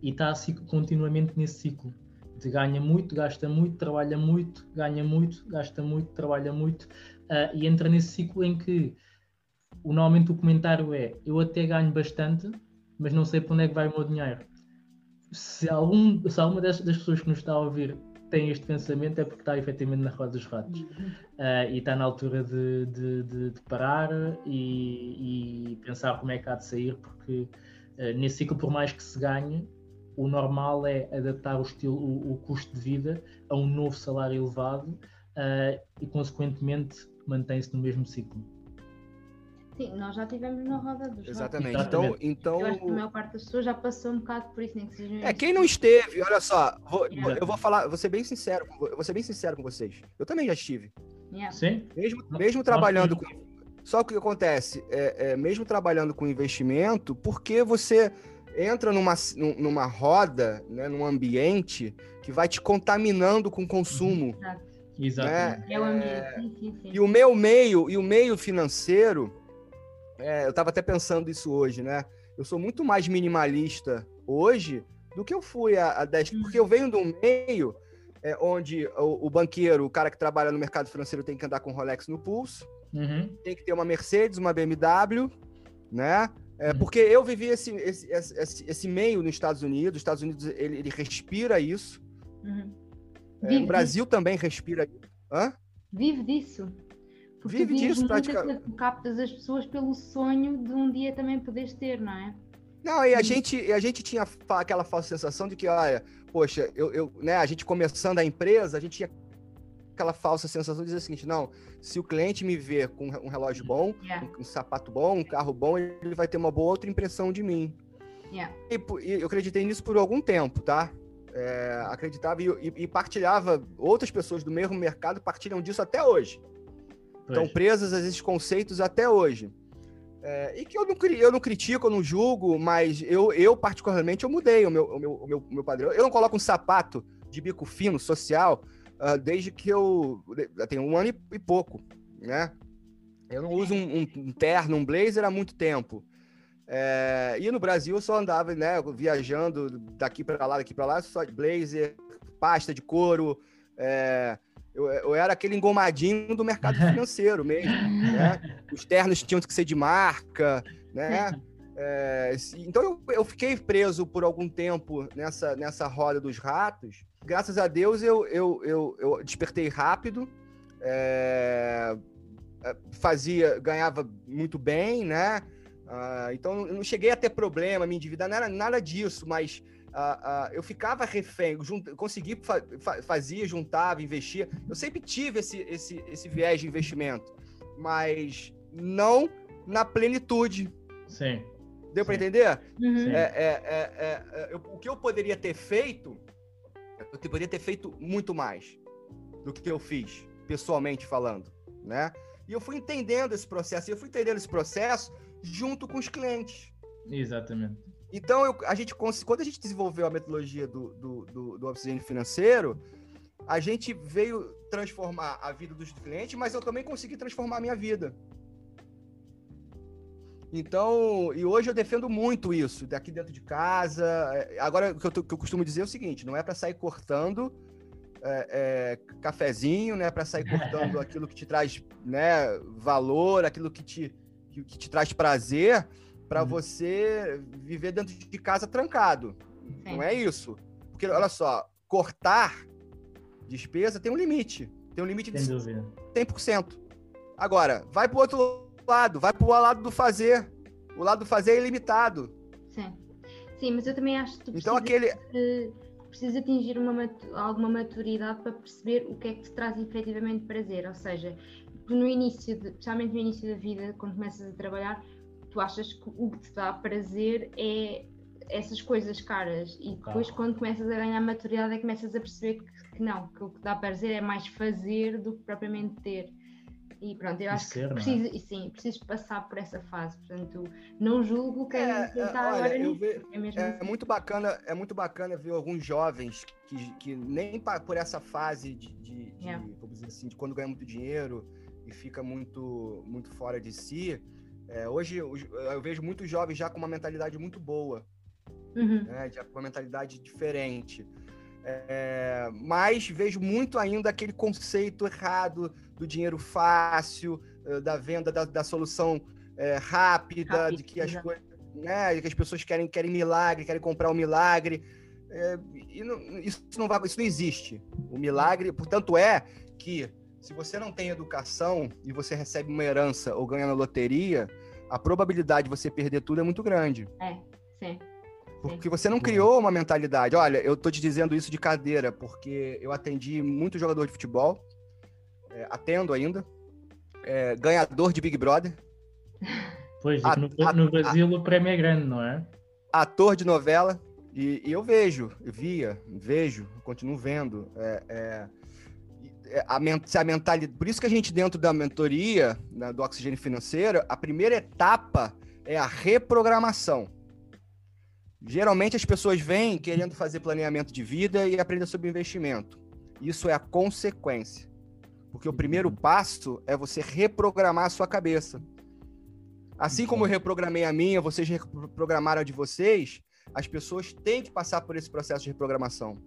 e está assim, continuamente nesse ciclo de ganha muito, gasta muito, trabalha muito, ganha muito, gasta muito, trabalha muito uh, e entra nesse ciclo em que normalmente o comentário é eu até ganho bastante, mas não sei para onde é que vai o meu dinheiro. Se, algum, se alguma das, das pessoas que nos está a ouvir tem este pensamento é porque está efetivamente na roda dos ratos uh, e está na altura de, de, de, de parar e, e, pensar como é que há de sair, porque uh, nesse ciclo, por mais que se ganhe, o normal é adaptar o, estilo, o, o custo de vida a um novo salário elevado uh, e, consequentemente, mantém-se no mesmo ciclo. Sim, nós já tivemos na roda dos Exatamente. Então, então... Eu acho que a maior parte das pessoas já passou um bocado por isso, nem que seja. É, quem não esteve, olha só, vou, yeah. eu vou falar, vou ser bem sincero, vou ser bem sincero com vocês. Eu também já estive. Yeah. Sim. Mesmo, mesmo trabalhando com. Só que o que acontece, é, é, mesmo trabalhando com investimento, porque você entra numa, numa roda, né, num ambiente que vai te contaminando com consumo. Exato. Né? É o ambiente. Sim, sim, sim. E o meu meio, e o meio financeiro é, eu estava até pensando isso hoje, né? Eu sou muito mais minimalista hoje do que eu fui há, há 10 porque eu venho de um meio é, onde o, o, banqueiro, o cara que trabalha no mercado financeiro tem que andar com Rolex no pulso, uhum. tem que ter uma Mercedes, uma BMW, né? É, uhum. Porque eu vivi esse, esse, esse, esse, meio nos Estados Unidos, os Estados Unidos ele, ele respira isso. Uhum. É, o Brasil também respira isso. Hã? Vive disso. Porque Vive disso, praticamente. captas as pessoas pelo sonho de um dia também poderes ter, não é? Não, e a, gente, a gente tinha aquela falsa sensação de que, olha, poxa, eu, eu, né, a gente começando a empresa, a gente tinha aquela falsa sensação de dizer o seguinte, não, se o cliente me ver com um relógio bom, yeah. um, um, sapato bom, um carro bom, ele vai ter uma boa outra impressão de mim. Yeah. E, e, eu acreditei nisso por algum tempo, tá? É, acreditava e, e, partilhava, outras pessoas do mesmo mercado partilham disso até hoje estão presas a esses conceitos até hoje. É, e que eu não, eu não critico, eu não julgo, mas eu, eu particularmente, eu mudei o meu, o meu, o meu, meu padrão. Eu não coloco um sapato de bico fino, social, uh, desde que eu, tenho um ano e, pouco, né? Eu não uso um, um, um, terno, um blazer há muito tempo. É, e no Brasil eu só andava, né, viajando daqui para lá, daqui para lá, só de blazer, pasta de couro, é, eu, eu, era aquele engomadinho do mercado financeiro mesmo, né? Os ternos tinham que ser de marca, né? É, então eu, eu, fiquei preso por algum tempo nessa, nessa roda dos ratos. Graças a Deus eu, eu, eu, eu despertei rápido, é, é fazia, ganhava muito bem, né? Ah, então eu não cheguei a ter problema, me endividar, não era nada disso, mas Uh, uh, eu ficava refém, junt, consegui, fa fazia, juntava, investia. Eu sempre tive esse, esse, esse viés de investimento, mas não na plenitude. Sim. Deu para entender? Uhum. É, é, é, é, eu, o que eu poderia ter feito, eu poderia ter feito muito mais do que eu fiz, pessoalmente falando, né? E eu fui entendendo esse processo, e eu fui entendendo esse processo junto com os clientes. Exatamente. Então, eu, a gente, quando a gente desenvolveu a metodologia do, do, do, do oxigênio financeiro, a gente veio transformar a vida dos clientes, mas eu também consegui transformar a minha vida. Então, e hoje eu defendo muito isso, daqui dentro de casa. É, agora, o que eu, que eu costumo dizer é o seguinte: não é para sair cortando é, é, cafezinho, né? Para sair cortando aquilo que te traz né, valor, aquilo que te, que, que te traz prazer, para uhum. você viver dentro de casa trancado. Sim. Não é isso. Porque, olha só, cortar despesa tem um limite. Tem um limite de Sem 100%. Agora, vai para o outro lado, vai para o lado do fazer. O lado do fazer é ilimitado. Sim. Sim, mas eu também acho que tu então, aquele... precisa atingir uma, alguma maturidade para perceber o que é que te traz efetivamente prazer. Ou seja, no início, de, especialmente no início da vida, quando começas a trabalhar, tu achas que o que te dá prazer é essas coisas caras e depois quando começas a ganhar maturidade é que começas a perceber que, que, não, que o que dá prazer é mais fazer do que propriamente ter E pronto, eu acho ser, que é? preciso, é? sim, preciso passar por essa fase. Portanto, não julgo quem é, está é, agora nisso. Ve, é, é assim. muito bacana, é muito bacana ver alguns jovens que, que nem por essa fase de, de, de é. vamos dizer assim, de quando ganha muito dinheiro e fica muito, muito fora de si. É, hoje eu, vejo muitos jovens já com uma mentalidade muito boa, uhum. né, já com uma mentalidade diferente. É, mas vejo muito ainda aquele conceito errado do dinheiro fácil, eh, da venda da, da solução é, rápida, Rápido, de que as coisas, né, que as pessoas querem, querem milagre, querem comprar um milagre. É, não, isso, não vai, isso não existe. O milagre, portanto, é que se você não tem educação e você recebe uma herança ou ganha na loteria, a probabilidade de você perder tudo é muito grande. É, sim. Porque você não criou uma mentalidade. Olha, eu tô te dizendo isso de cadeira, porque eu atendi muito jogador de futebol, é, atendo ainda, é, ganhador de Big Brother. Pois, a, no, a, no, Brasil a, o prêmio é grande, não é? Ator de novela, e, e eu vejo, via, vejo, continuo vendo. É, é a, a mentalidade. Por isso que a gente, dentro da mentoria, né, do oxigênio financeiro, a primeira etapa é a reprogramação. Geralmente as pessoas vêm querendo fazer planeamento de vida e aprender sobre investimento. Isso é a consequência. Porque o primeiro uhum. passo é você reprogramar a sua cabeça. Assim como eu reprogramei a minha, vocês reprogramaram a de vocês, as pessoas têm que passar por esse processo de reprogramação.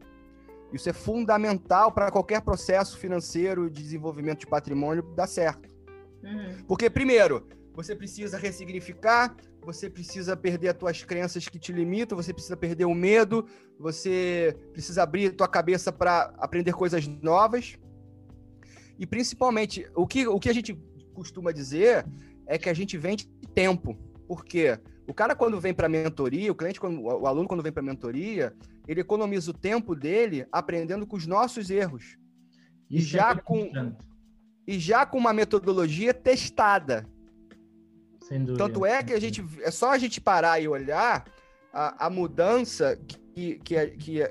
Isso é fundamental para qualquer processo financeiro de desenvolvimento de patrimônio dar certo. Uhum. Porque, primeiro, você precisa ressignificar, você precisa perder as tuas crenças que te limitam, você precisa perder o medo, você precisa abrir a tua cabeça para aprender coisas novas. E principalmente, o que, o que a gente costuma dizer é que a gente vende tempo. Por quê? O cara, quando vem para mentoria, o cliente, quando, o aluno, quando vem para mentoria, ele economiza o tempo dele aprendendo com os nossos erros. E já, é com, e já com uma metodologia testada. Sem dúvida. Tanto é que a gente é só a gente parar e olhar a, a mudança que, que, que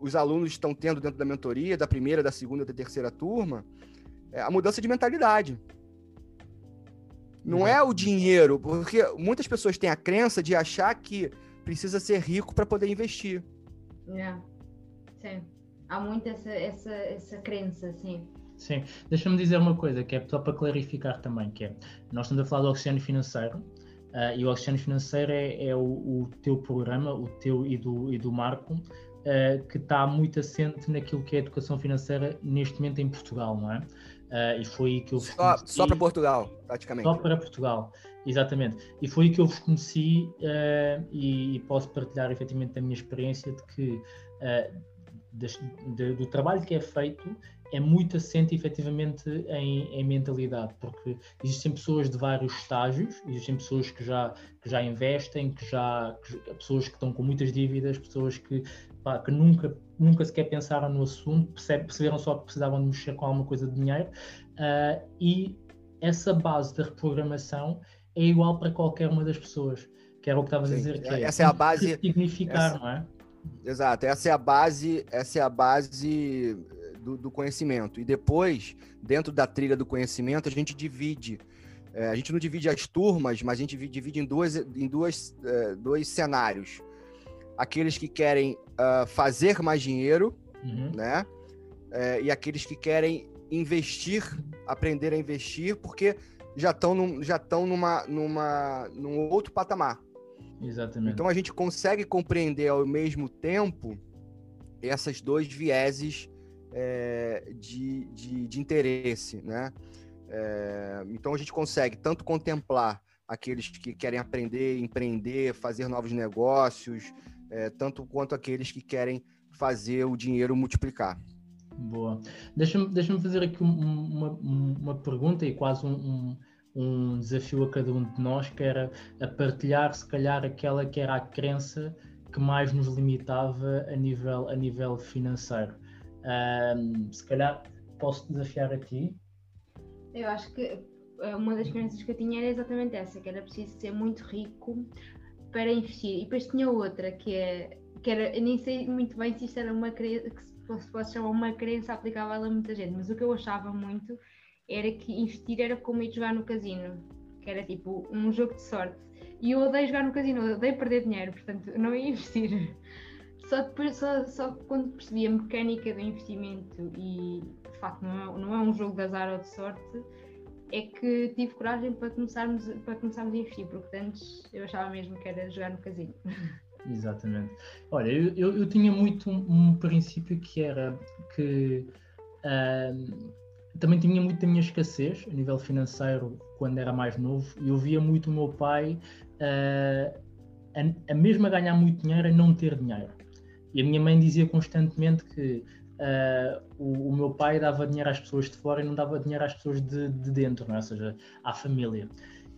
os alunos estão tendo dentro da mentoria, da primeira, da segunda, da terceira turma, é a mudança de mentalidade. Não é o dinheiro, porque muitas pessoas têm a crença de achar que precisa ser rico para poder investir. Sim. Há muito essa, essa, essa crença, sim. Sim. Deixa-me dizer uma coisa, que é só para clarificar também, que é, nós estamos a falar do oxigênio financeiro, uh, e o oxigênio financeiro é, é o, o, teu programa, o teu e do, e do Marco, uh, que está muito assente naquilo que é a educação financeira neste momento em Portugal, não é? Uh, e foi que eu Só, só para Portugal, praticamente. Só para Portugal, exatamente. E foi que eu vos conheci uh, e, e, posso partilhar efetivamente a minha experiência de que uh, de, do trabalho que é feito é muito assente efetivamente em, em, mentalidade, porque existem pessoas de vários estágios, existem pessoas que já, que já investem, que já, que, pessoas que estão com muitas dívidas, pessoas que, pá, que nunca, nunca sequer pensaram no assunto, perceberam só que precisavam de mexer com alguma coisa de dinheiro, uh, e essa base da reprogramação é igual para qualquer uma das pessoas, que era o que estavas a dizer. Que é, essa é a base. Significar, essa, não é? Exato, essa é a base, essa é a base do, do, conhecimento. E depois, dentro da trilha do conhecimento, a gente divide. É, a gente não divide as turmas, mas a gente divide em, duas, em duas, é, dois cenários. Aqueles que querem uh, fazer mais dinheiro, uhum. né? É, e aqueles que querem investir, aprender a investir, porque já estão num, já estão numa, numa, num outro patamar. Exatamente. Então a gente consegue compreender ao mesmo tempo essas dois vieses é, de, de, de, interesse, né? É, então a gente consegue tanto contemplar aqueles que querem aprender, empreender, fazer novos negócios, é, tanto quanto aqueles que querem fazer o dinheiro multiplicar. Boa. Deixa-me deixa fazer aqui uma, uma pergunta e quase um, um, um, desafio a cada um de nós, que era a partilhar, se calhar, aquela que era a crença que mais nos limitava a nível, a nível financeiro. Um, se calhar posso desafiar a ti? Eu acho que eh, uma das crenças que eu tinha era exatamente essa, que era preciso ser muito rico para investir. E depois tinha outra, que é que era, eu nem sei muito bem se isto era uma crença, que se fosse, fosse chamar uma crença aplicável a muita gente, mas o que eu achava muito era que investir era como ir jogar no casino, que era tipo um jogo de sorte. E eu odeio jogar no casino, eu odeio perder dinheiro, portanto não ia investir. Só depois, só, só quando percebi a mecânica do investimento e de facto não é, não é um jogo de azar ou de sorte, é que tive coragem para começarmos, para começarmos a investir, porque antes eu achava mesmo que era jogar no casino. Exatamente. Olha, eu, eu, eu tinha muito um, um, princípio que era que uh, também tinha muito da minha escassez a nível financeiro quando era mais novo e eu via muito o meu pai uh, a, a mesmo a ganhar muito dinheiro e não ter dinheiro. E a minha mãe dizia constantemente que uh, o, o, meu pai dava dinheiro às pessoas de fora e não dava dinheiro às pessoas de, de dentro, não é? ou seja, à família.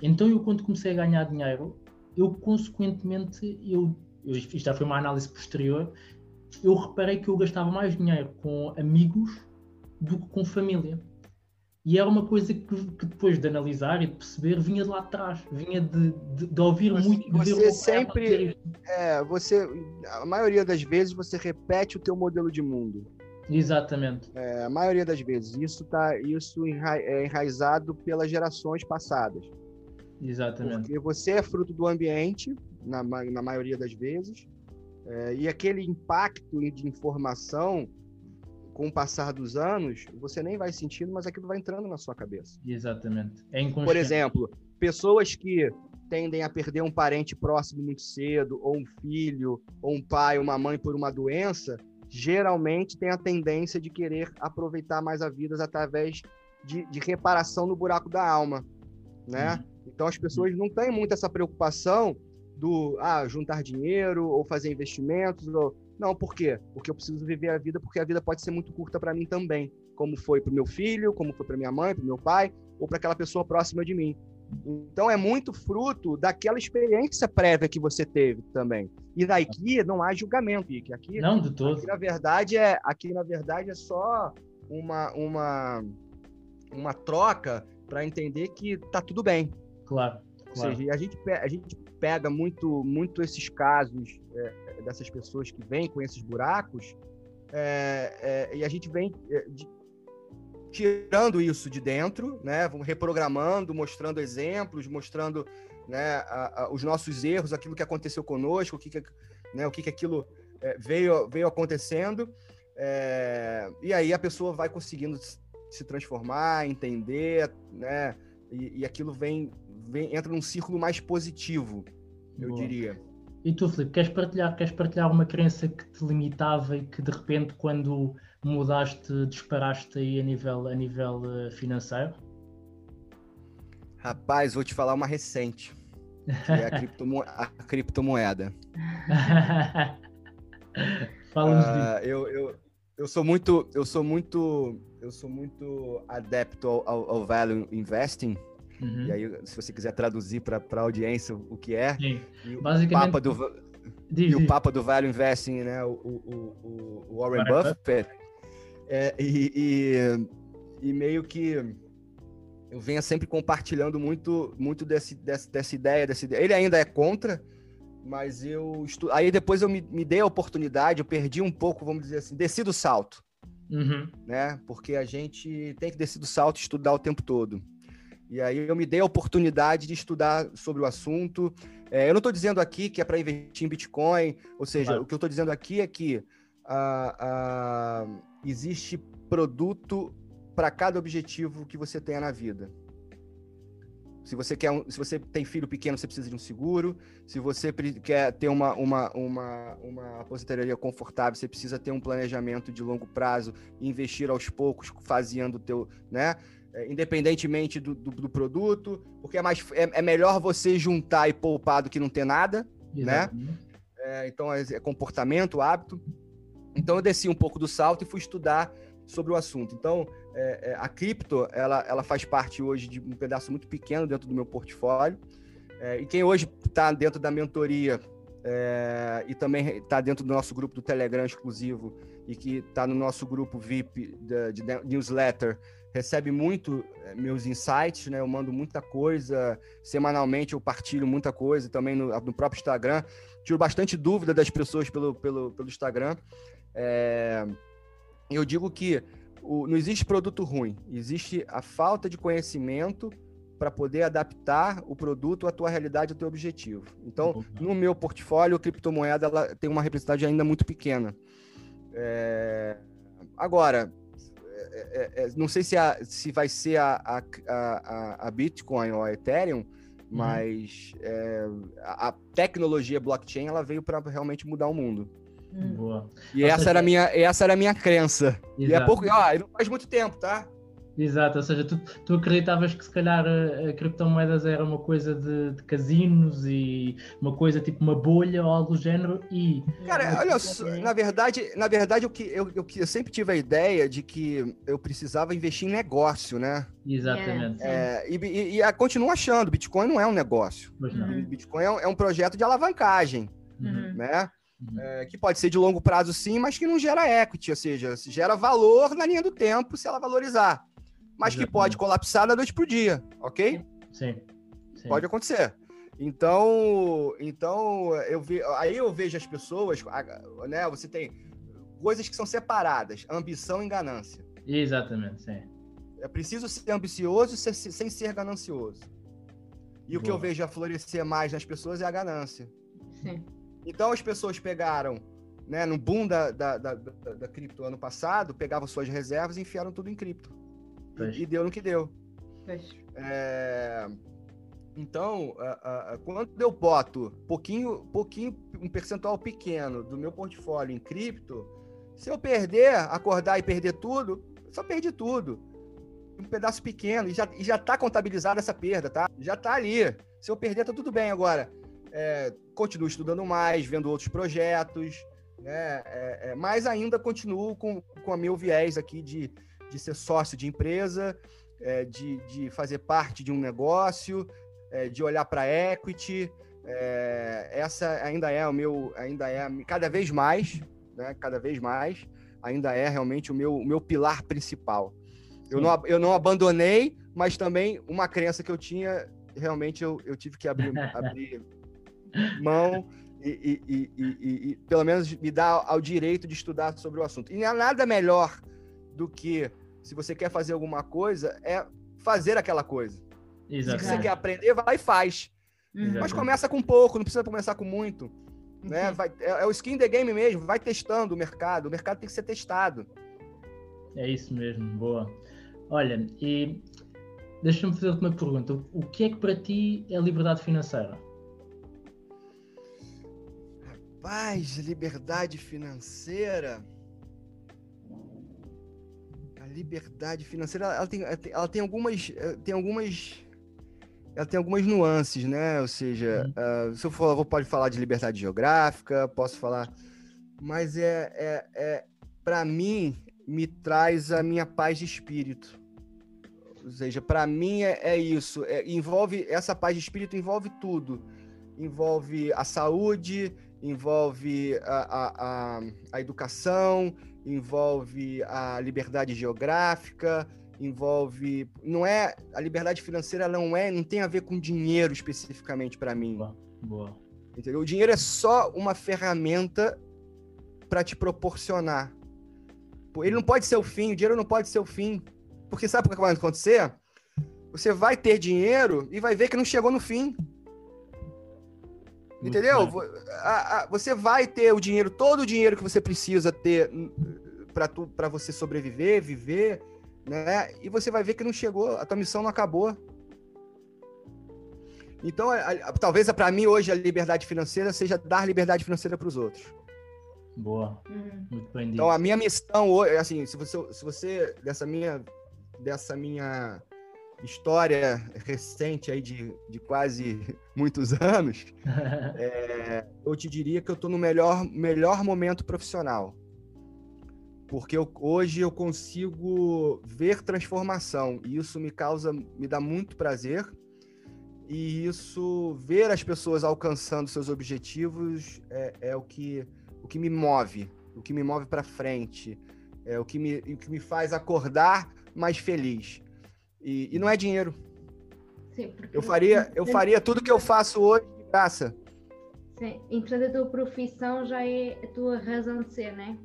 Então eu quando comecei a ganhar dinheiro, eu consequentemente, eu, eu, isto já foi uma análise posterior, eu reparei que eu gastava mais dinheiro com amigos do que com família. E era uma coisa que, que, depois de analisar e de perceber vinha de lá atrás, vinha de, de, de ouvir você, muito. Você sempre, é, você, a maioria das vezes você repete o teu modelo de mundo. Exatamente. É, a maioria das vezes isso tá, isso é enraizado pelas gerações passadas. Exatamente. Porque você é fruto do ambiente na, na maioria das vezes é, e aquele impacto de informação com o passar dos anos, você nem vai sentindo, mas aquilo vai entrando na sua cabeça. Exatamente. É Por exemplo, pessoas que tendem a perder um parente próximo muito cedo, ou um filho, ou um pai, uma mãe por uma doença, geralmente têm a tendência de querer aproveitar mais a vida através de, de reparação no buraco da alma, né? Uhum. Então as pessoas não têm muito essa preocupação do ah, juntar dinheiro ou fazer investimentos ou não, por quê? Porque eu preciso viver a vida, porque a vida pode ser muito curta para mim também, como foi para o meu filho, como foi para minha mãe, para meu pai, ou para aquela pessoa próxima de mim. Então é muito fruto daquela experiência prévia que você teve também. E daqui não há julgamento, Ike. Aqui, não, de todo. Aqui na verdade é, aqui na verdade é só uma uma uma troca para entender que tá tudo bem. Claro. Ou claro. seja, a gente a gente pega muito muito esses casos é, dessas pessoas que vêm com esses buracos, é, é, e a gente vem é, de, tirando isso de dentro, né? Vamos reprogramando, mostrando exemplos, mostrando né, a, a, os nossos erros, aquilo que aconteceu conosco, o que, que né, o que, que aquilo é, veio, veio acontecendo. É, e aí a pessoa vai conseguindo se transformar, entender, né? E, e aquilo vem, vem entra num círculo mais positivo, eu Boa. diria. E tu, Filipe, queres partilhar, queres partilhar uma crença que te limitava e que de repente, quando mudaste, disparaste aí a nível, a nível uh, financeiro? Rapaz, vou te falar uma recente. Que é a, criptomo a criptomoeda. Fala-nos uh, eu, eu, eu sou muito, eu sou muito, eu sou muito adepto ao, ao, ao value investing. Uhum. E aí, se você quiser traduzir para a audiência o que é. Sim. E Basicamente. O Papa do, diz, e o Papa do Value Investing, né? O, o, o Warren Buffett. É, e, e, e, meio que eu venho sempre compartilhando muito, muito desse, desse, dessa ideia, dessa ideia. Ele ainda é contra, mas eu estu... aí depois eu me, me dei a oportunidade, eu perdi um pouco, vamos dizer assim, desci do salto. Uhum. Né? Porque a gente tem que descer do salto e estudar o tempo todo. E aí eu me dei a oportunidade de estudar sobre o assunto. É, eu não estou dizendo aqui que é para investir em Bitcoin, ou seja, claro. o que eu estou dizendo aqui é que existe produto para cada objetivo que você tenha na vida. Se você quer um, se você tem filho pequeno, você precisa de um seguro. Se você quer ter uma, uma, uma, uma aposentadoria confortável, você precisa ter um planejamento de longo prazo, investir aos poucos, fazendo o teu, né? É, independentemente do, do, do, produto, porque é, mais, é, é, melhor você juntar e poupar do que não ter nada, né? Exatamente. né? É, então é, é, comportamento, hábito. Então eu desci um pouco do salto e fui estudar sobre o assunto. Então é, é, a cripto ela, ela faz parte hoje de um pedaço muito pequeno dentro do meu portfólio. e quem hoje está dentro da mentoria e também está dentro do nosso grupo do Telegram exclusivo e que está no nosso grupo VIP de, de newsletter recebe muito eh, meus insights, né? Eu mando muita coisa, semanalmente eu partilho muita coisa também no, no próprio Instagram. Tiro bastante dúvida das pessoas pelo, pelo, pelo Instagram. É... Eu digo que o, não existe produto ruim, existe a falta de conhecimento para poder adaptar o produto à tua realidade, ao teu objetivo. Então, no meu portfólio, a criptomoeda ela tem uma representatividade ainda muito pequena. É... Agora, é, é, é, não sei se, a, se vai ser a, a, a, a Bitcoin ou a Ethereum, uhum. mas é, a, tecnologia blockchain ela veio para realmente mudar o mundo. Boa. E essa era, minha, essa era a minha crença. Exato. E é pouco, ó, não faz muito tempo, tá? Exato, ou seja, tu, tu acreditavas que se calhar a, a criptomoedas era uma coisa de, de, casinos e uma coisa tipo uma bolha ou algo do género e... Cara, olha, na verdade, na verdade eu, eu, eu, eu sempre tive a ideia de que eu precisava investir em negócio, né? Exatamente. É, e, e, e continuo achando, Bitcoin não é um negócio. Uhum. Bitcoin é um, é um, projeto de alavancagem, uhum. né? Uhum. É, que pode ser de longo prazo sim, mas que não gera equity, ou seja, gera valor na linha do tempo se ela valorizar mas Exatamente. que pode colapsar da noite pro dia, ok? Sim. Sim. Pode acontecer. Então, então eu vi, aí eu vejo as pessoas, né? Você tem coisas que são separadas, ambição e ganância. Exatamente, sim. É preciso ser ambicioso sem ser ganancioso. E Boa. o que eu vejo a florescer mais nas pessoas é a ganância. Sim. Então as pessoas pegaram, né, no boom da, da, da, da, da cripto ano passado, pegavam suas reservas e enfiaram tudo em cripto. E deu no que deu. É... Então, quando eu boto pouquinho, pouquinho, um percentual pequeno do meu portfólio em cripto, se eu perder, acordar e perder tudo, só perdi tudo. Um pedaço pequeno, e já, e já tá contabilizada essa perda, tá? Já tá ali. Se eu perder, tá tudo bem. Agora, é, continuo estudando mais, vendo outros projetos, né? É, é, mas ainda continuo com, com a meu viés aqui de de ser sócio de empresa, é, de, de fazer parte de um negócio, é, de olhar para equity. É, essa ainda é o meu, ainda é cada vez mais, né? Cada vez mais, ainda é realmente o meu, o meu pilar principal. Eu não, eu não abandonei, mas também uma crença que eu tinha, realmente eu, eu tive que abrir, abrir mão e, e, e, e, pelo menos me dar ao direito de estudar sobre o assunto. E não há nada melhor do que se você quer fazer alguma coisa, é fazer aquela coisa. Exatamente. Se você quer aprender, vai e faz. Exatamente. Mas começa com pouco, não precisa começar com muito. Né? Vai, é, é, o skin the game mesmo, vai testando o mercado. O mercado tem que ser testado. É isso mesmo, boa. Olha, e deixa-me fazer uma pergunta. O que é que para ti é liberdade financeira? Rapaz, liberdade financeira liberdade financeira, ela tem, ela tem algumas, eh, tem algumas, ela tem algumas nuances, né? Ou seja, uh, se eu for, eu pode falar de liberdade geográfica, posso falar, mas é, é, é para mim me traz a minha paz de espírito. Ou seja, para mim é, é isso. É, envolve essa paz de espírito envolve tudo. Envolve a saúde, envolve a, a, a, a educação, envolve a liberdade geográfica, envolve não é a liberdade financeira não é não tem a ver com dinheiro especificamente para mim. Boa, boa. entendeu? O dinheiro é só uma ferramenta para te proporcionar. Ele não pode ser o fim o dinheiro não pode ser o fim. Porque sabe o que vai acontecer? Você vai ter dinheiro e vai ver que não chegou no fim. Entendeu? Você vai ter o dinheiro, todo o dinheiro que você precisa ter para você sobreviver, viver, né? E você vai ver que não chegou, a tua missão não acabou. Então, a, a, talvez para mim hoje a liberdade financeira seja dar liberdade financeira para os outros. Boa. Uhum. Muito bem dito. Então, a minha missão hoje, assim, se você, se você dessa minha dessa minha história recente aí de, de quase muitos anos, é, eu te diria que eu estou no melhor, melhor momento profissional. Porque eu, hoje eu consigo ver transformação e isso me causa, me dá muito prazer. E isso, ver as pessoas alcançando seus objetivos é, é o, que, o que me move, o que me move para frente, é o que me, o que me faz acordar mais feliz. E, e não é dinheiro. Sim, eu faria, eu faria tudo que eu faço hoje de graça. Sim, tua profissão já é a tua razão de ser, né?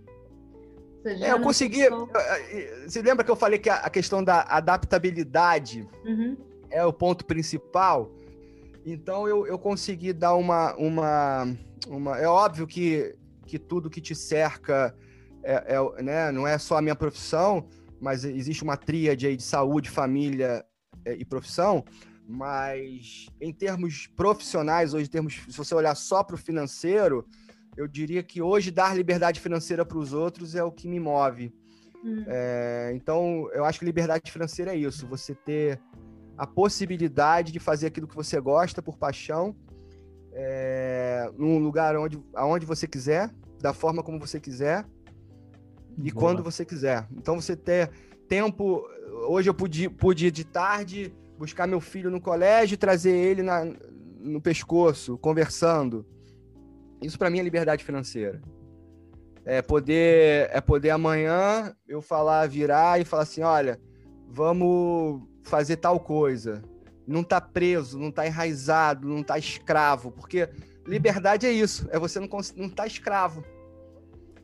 É, eu consegui. Você lembra que eu falei que a questão da adaptabilidade uhum. é o ponto principal? Então eu, eu consegui dar uma, uma, uma. É óbvio que, que tudo que te cerca é, é, né, não é só a minha profissão, mas existe uma tríade aí de saúde, família é, e profissão. Mas em termos profissionais, hoje, em termos, se você olhar só para o financeiro, eu diria que hoje dar liberdade financeira para os outros é o que me move. Hum. É, então, eu acho que liberdade financeira é isso: você ter a possibilidade de fazer aquilo que você gosta por paixão, é, num lugar onde, aonde você quiser, da forma como você quiser e Boa. quando você quiser. Então, você ter tempo. Hoje eu pude, pude ir de tarde buscar meu filho no colégio e trazer ele na, no pescoço, conversando. Isso para mim é liberdade financeira. É poder, é poder amanhã eu falar, virar e falar assim, olha, vamos fazer tal coisa. Não tá preso, não tá enraizado, não tá escravo, porque liberdade é isso, é você não não tá escravo.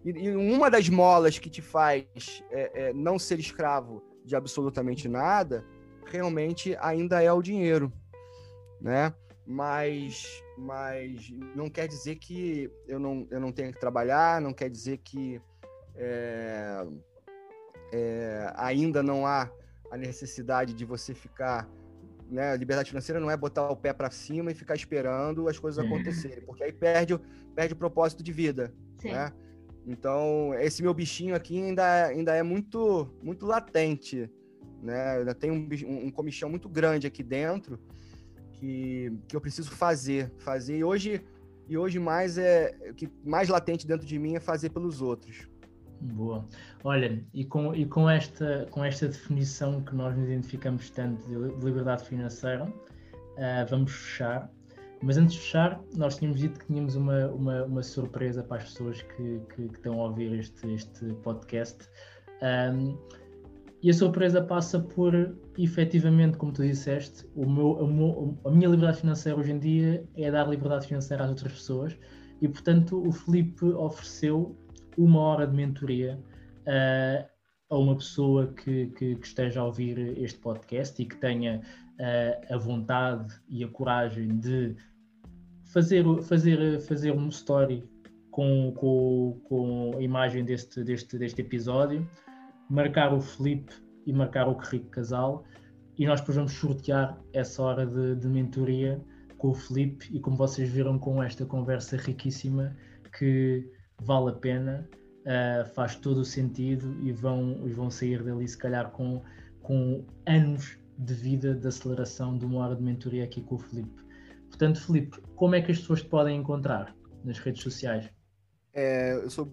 E, e uma das molas que te faz é, é, não ser escravo de absolutamente nada realmente ainda é o dinheiro, né? Mas, mas não quer dizer que eu não, eu não tenha que trabalhar, não quer dizer que é, é, ainda não há a necessidade de você ficar né, a liberdade financeira não é botar o pé para cima e ficar esperando as coisas acontecerem, porque aí perde, perde o propósito de vida, Sim. né? Então, esse meu bichinho aqui ainda, ainda é muito muito latente, né? Eu ainda tenho um, um, comichão muito grande aqui dentro que, que eu preciso fazer, fazer. E hoje, e hoje mais é o que mais latente dentro de mim é fazer pelos outros. Boa. Olha, e com, e com, esta, com esta definição que nós nos identificamos tanto de liberdade financeira, uh, vamos fechar. Mas antes de fechar, nós tínhamos dito que tínhamos uma, uma, uma surpresa para as pessoas que, que, que, estão a ouvir este, este podcast. Um, e a surpresa passa por, efetivamente, como tu disseste, o meu, o meu, a minha liberdade financeira hoje em dia é dar liberdade financeira às outras pessoas. E, portanto, o Felipe ofereceu uma hora de mentoria uh, a uma pessoa que, que, que, esteja a ouvir este podcast e que tenha uh, a vontade e a coragem de fazer, fazer, fazer um story com, com, com a imagem deste, deste, deste episódio marcar o Felipe e marcar o Rico Casal e nós depois vamos sortear essa hora de, de mentoria com o Felipe e como vocês viram com esta conversa riquíssima que vale a pena, uh, faz todo o sentido e vão, vão sair dali se calhar com, com anos de vida de aceleração de uma hora de mentoria aqui com o Felipe. Portanto, Felipe, como é que as pessoas te podem encontrar nas redes sociais? É, eu sou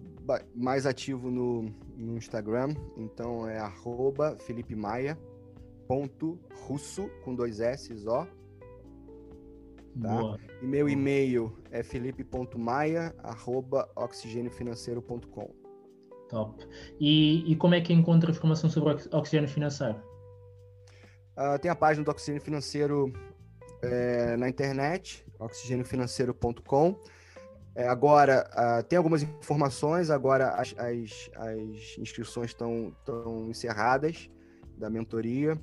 mais ativo no, no Instagram, então é arroba Felipe Maia, ponto russo, com dois S, ó. Tá? E meu e-mail é felipe.maia, arroba oxigêniofinanceiro.com. Top. E, e como é que encontra informação sobre oxigênio financeiro? Uh, tem a página do Oxigênio Financeiro é, na internet, oxigêniofinanceiro.com. É, agora, uh, tem algumas informações, agora as, as, as inscrições estão encerradas da mentoria,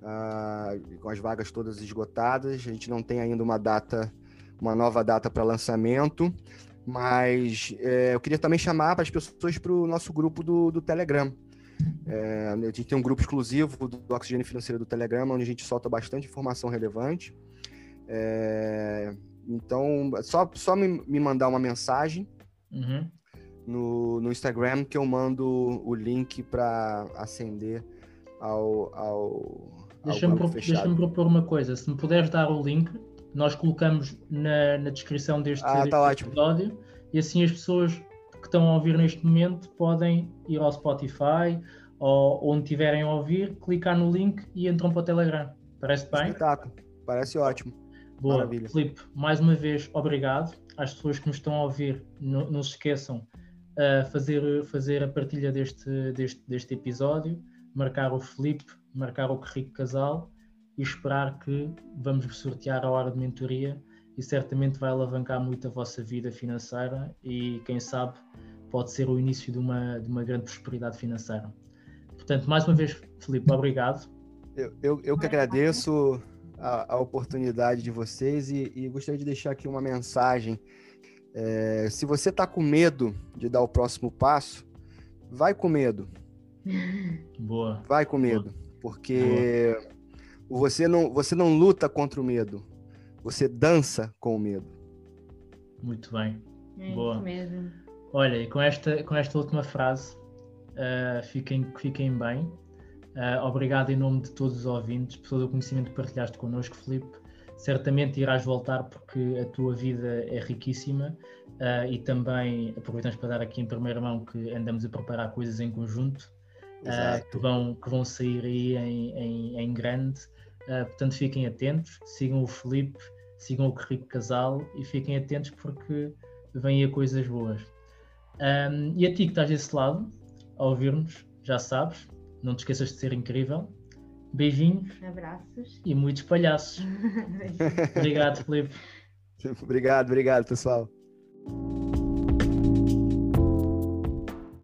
uh, com as vagas todas esgotadas. A gente não tem ainda uma data, uma nova data para lançamento, mas é, eu queria também chamar para as pessoas para o nosso grupo do, do Telegram. É, a gente tem um grupo exclusivo do Oxigênio Financeiro do Telegram, onde a gente solta bastante informação relevante. É, então, só, só me, me mandar uma mensagem uhum. no, no Instagram que eu mando o link para acender ao, ao, Deixa-me pro, deixa propor uma coisa. Se me puderes dar o link, nós colocamos na, na descrição deste, ah, tá deste episódio e assim as pessoas que estão a ouvir neste momento podem ir ao Spotify ou onde tiverem a ouvir, clicar no link e entram para o Telegram. Parece bem? Espetáculo. Parece ótimo. Boa, Maravilha. Filipe, mais uma vez, obrigado. Às pessoas que nos estão a ouvir, não, não se esqueçam uh, fazer, fazer a partilha deste, deste, deste episódio, marcar o Filipe, marcar o Rico Casal e esperar que vamos sortear a hora de mentoria e certamente vai alavancar muito a vossa vida financeira e quem sabe pode ser o início de uma, de uma grande prosperidade financeira. Portanto, mais uma vez, Filipe, obrigado. Eu, eu, eu que agradeço a, a, oportunidade de vocês e, e, gostaria de deixar aqui uma mensagem. É, se você está com medo de dar o próximo passo, vai com medo. Boa. Vai com medo, Boa. porque Boa. você não você não luta contra o medo, você dança com o medo. Muito bem. É Boa. Olha, e com esta com esta última frase, uh, fiquem fiquem bem. Uh, obrigado em nome de todos os ouvintes, por todo o conhecimento que partilhaste connosco, Felipe. Certamente irás voltar porque a tua vida é riquíssima uh, e também aproveitamos para dar aqui em primeira mão que andamos a preparar coisas em conjunto uh, que, vão, que vão sair aí em, em, em grande. portanto, fiquem atentos, sigam o Felipe, sigam o Rico Casal e fiquem atentos porque vêm a coisas boas. Um, e a ti que estás desse lado, a ouvir-nos, já sabes, não te esqueças de ser incrível. Beijinhos. Abraços. E muitos palhaços. obrigado, Felipe. obrigado, obrigado, pessoal.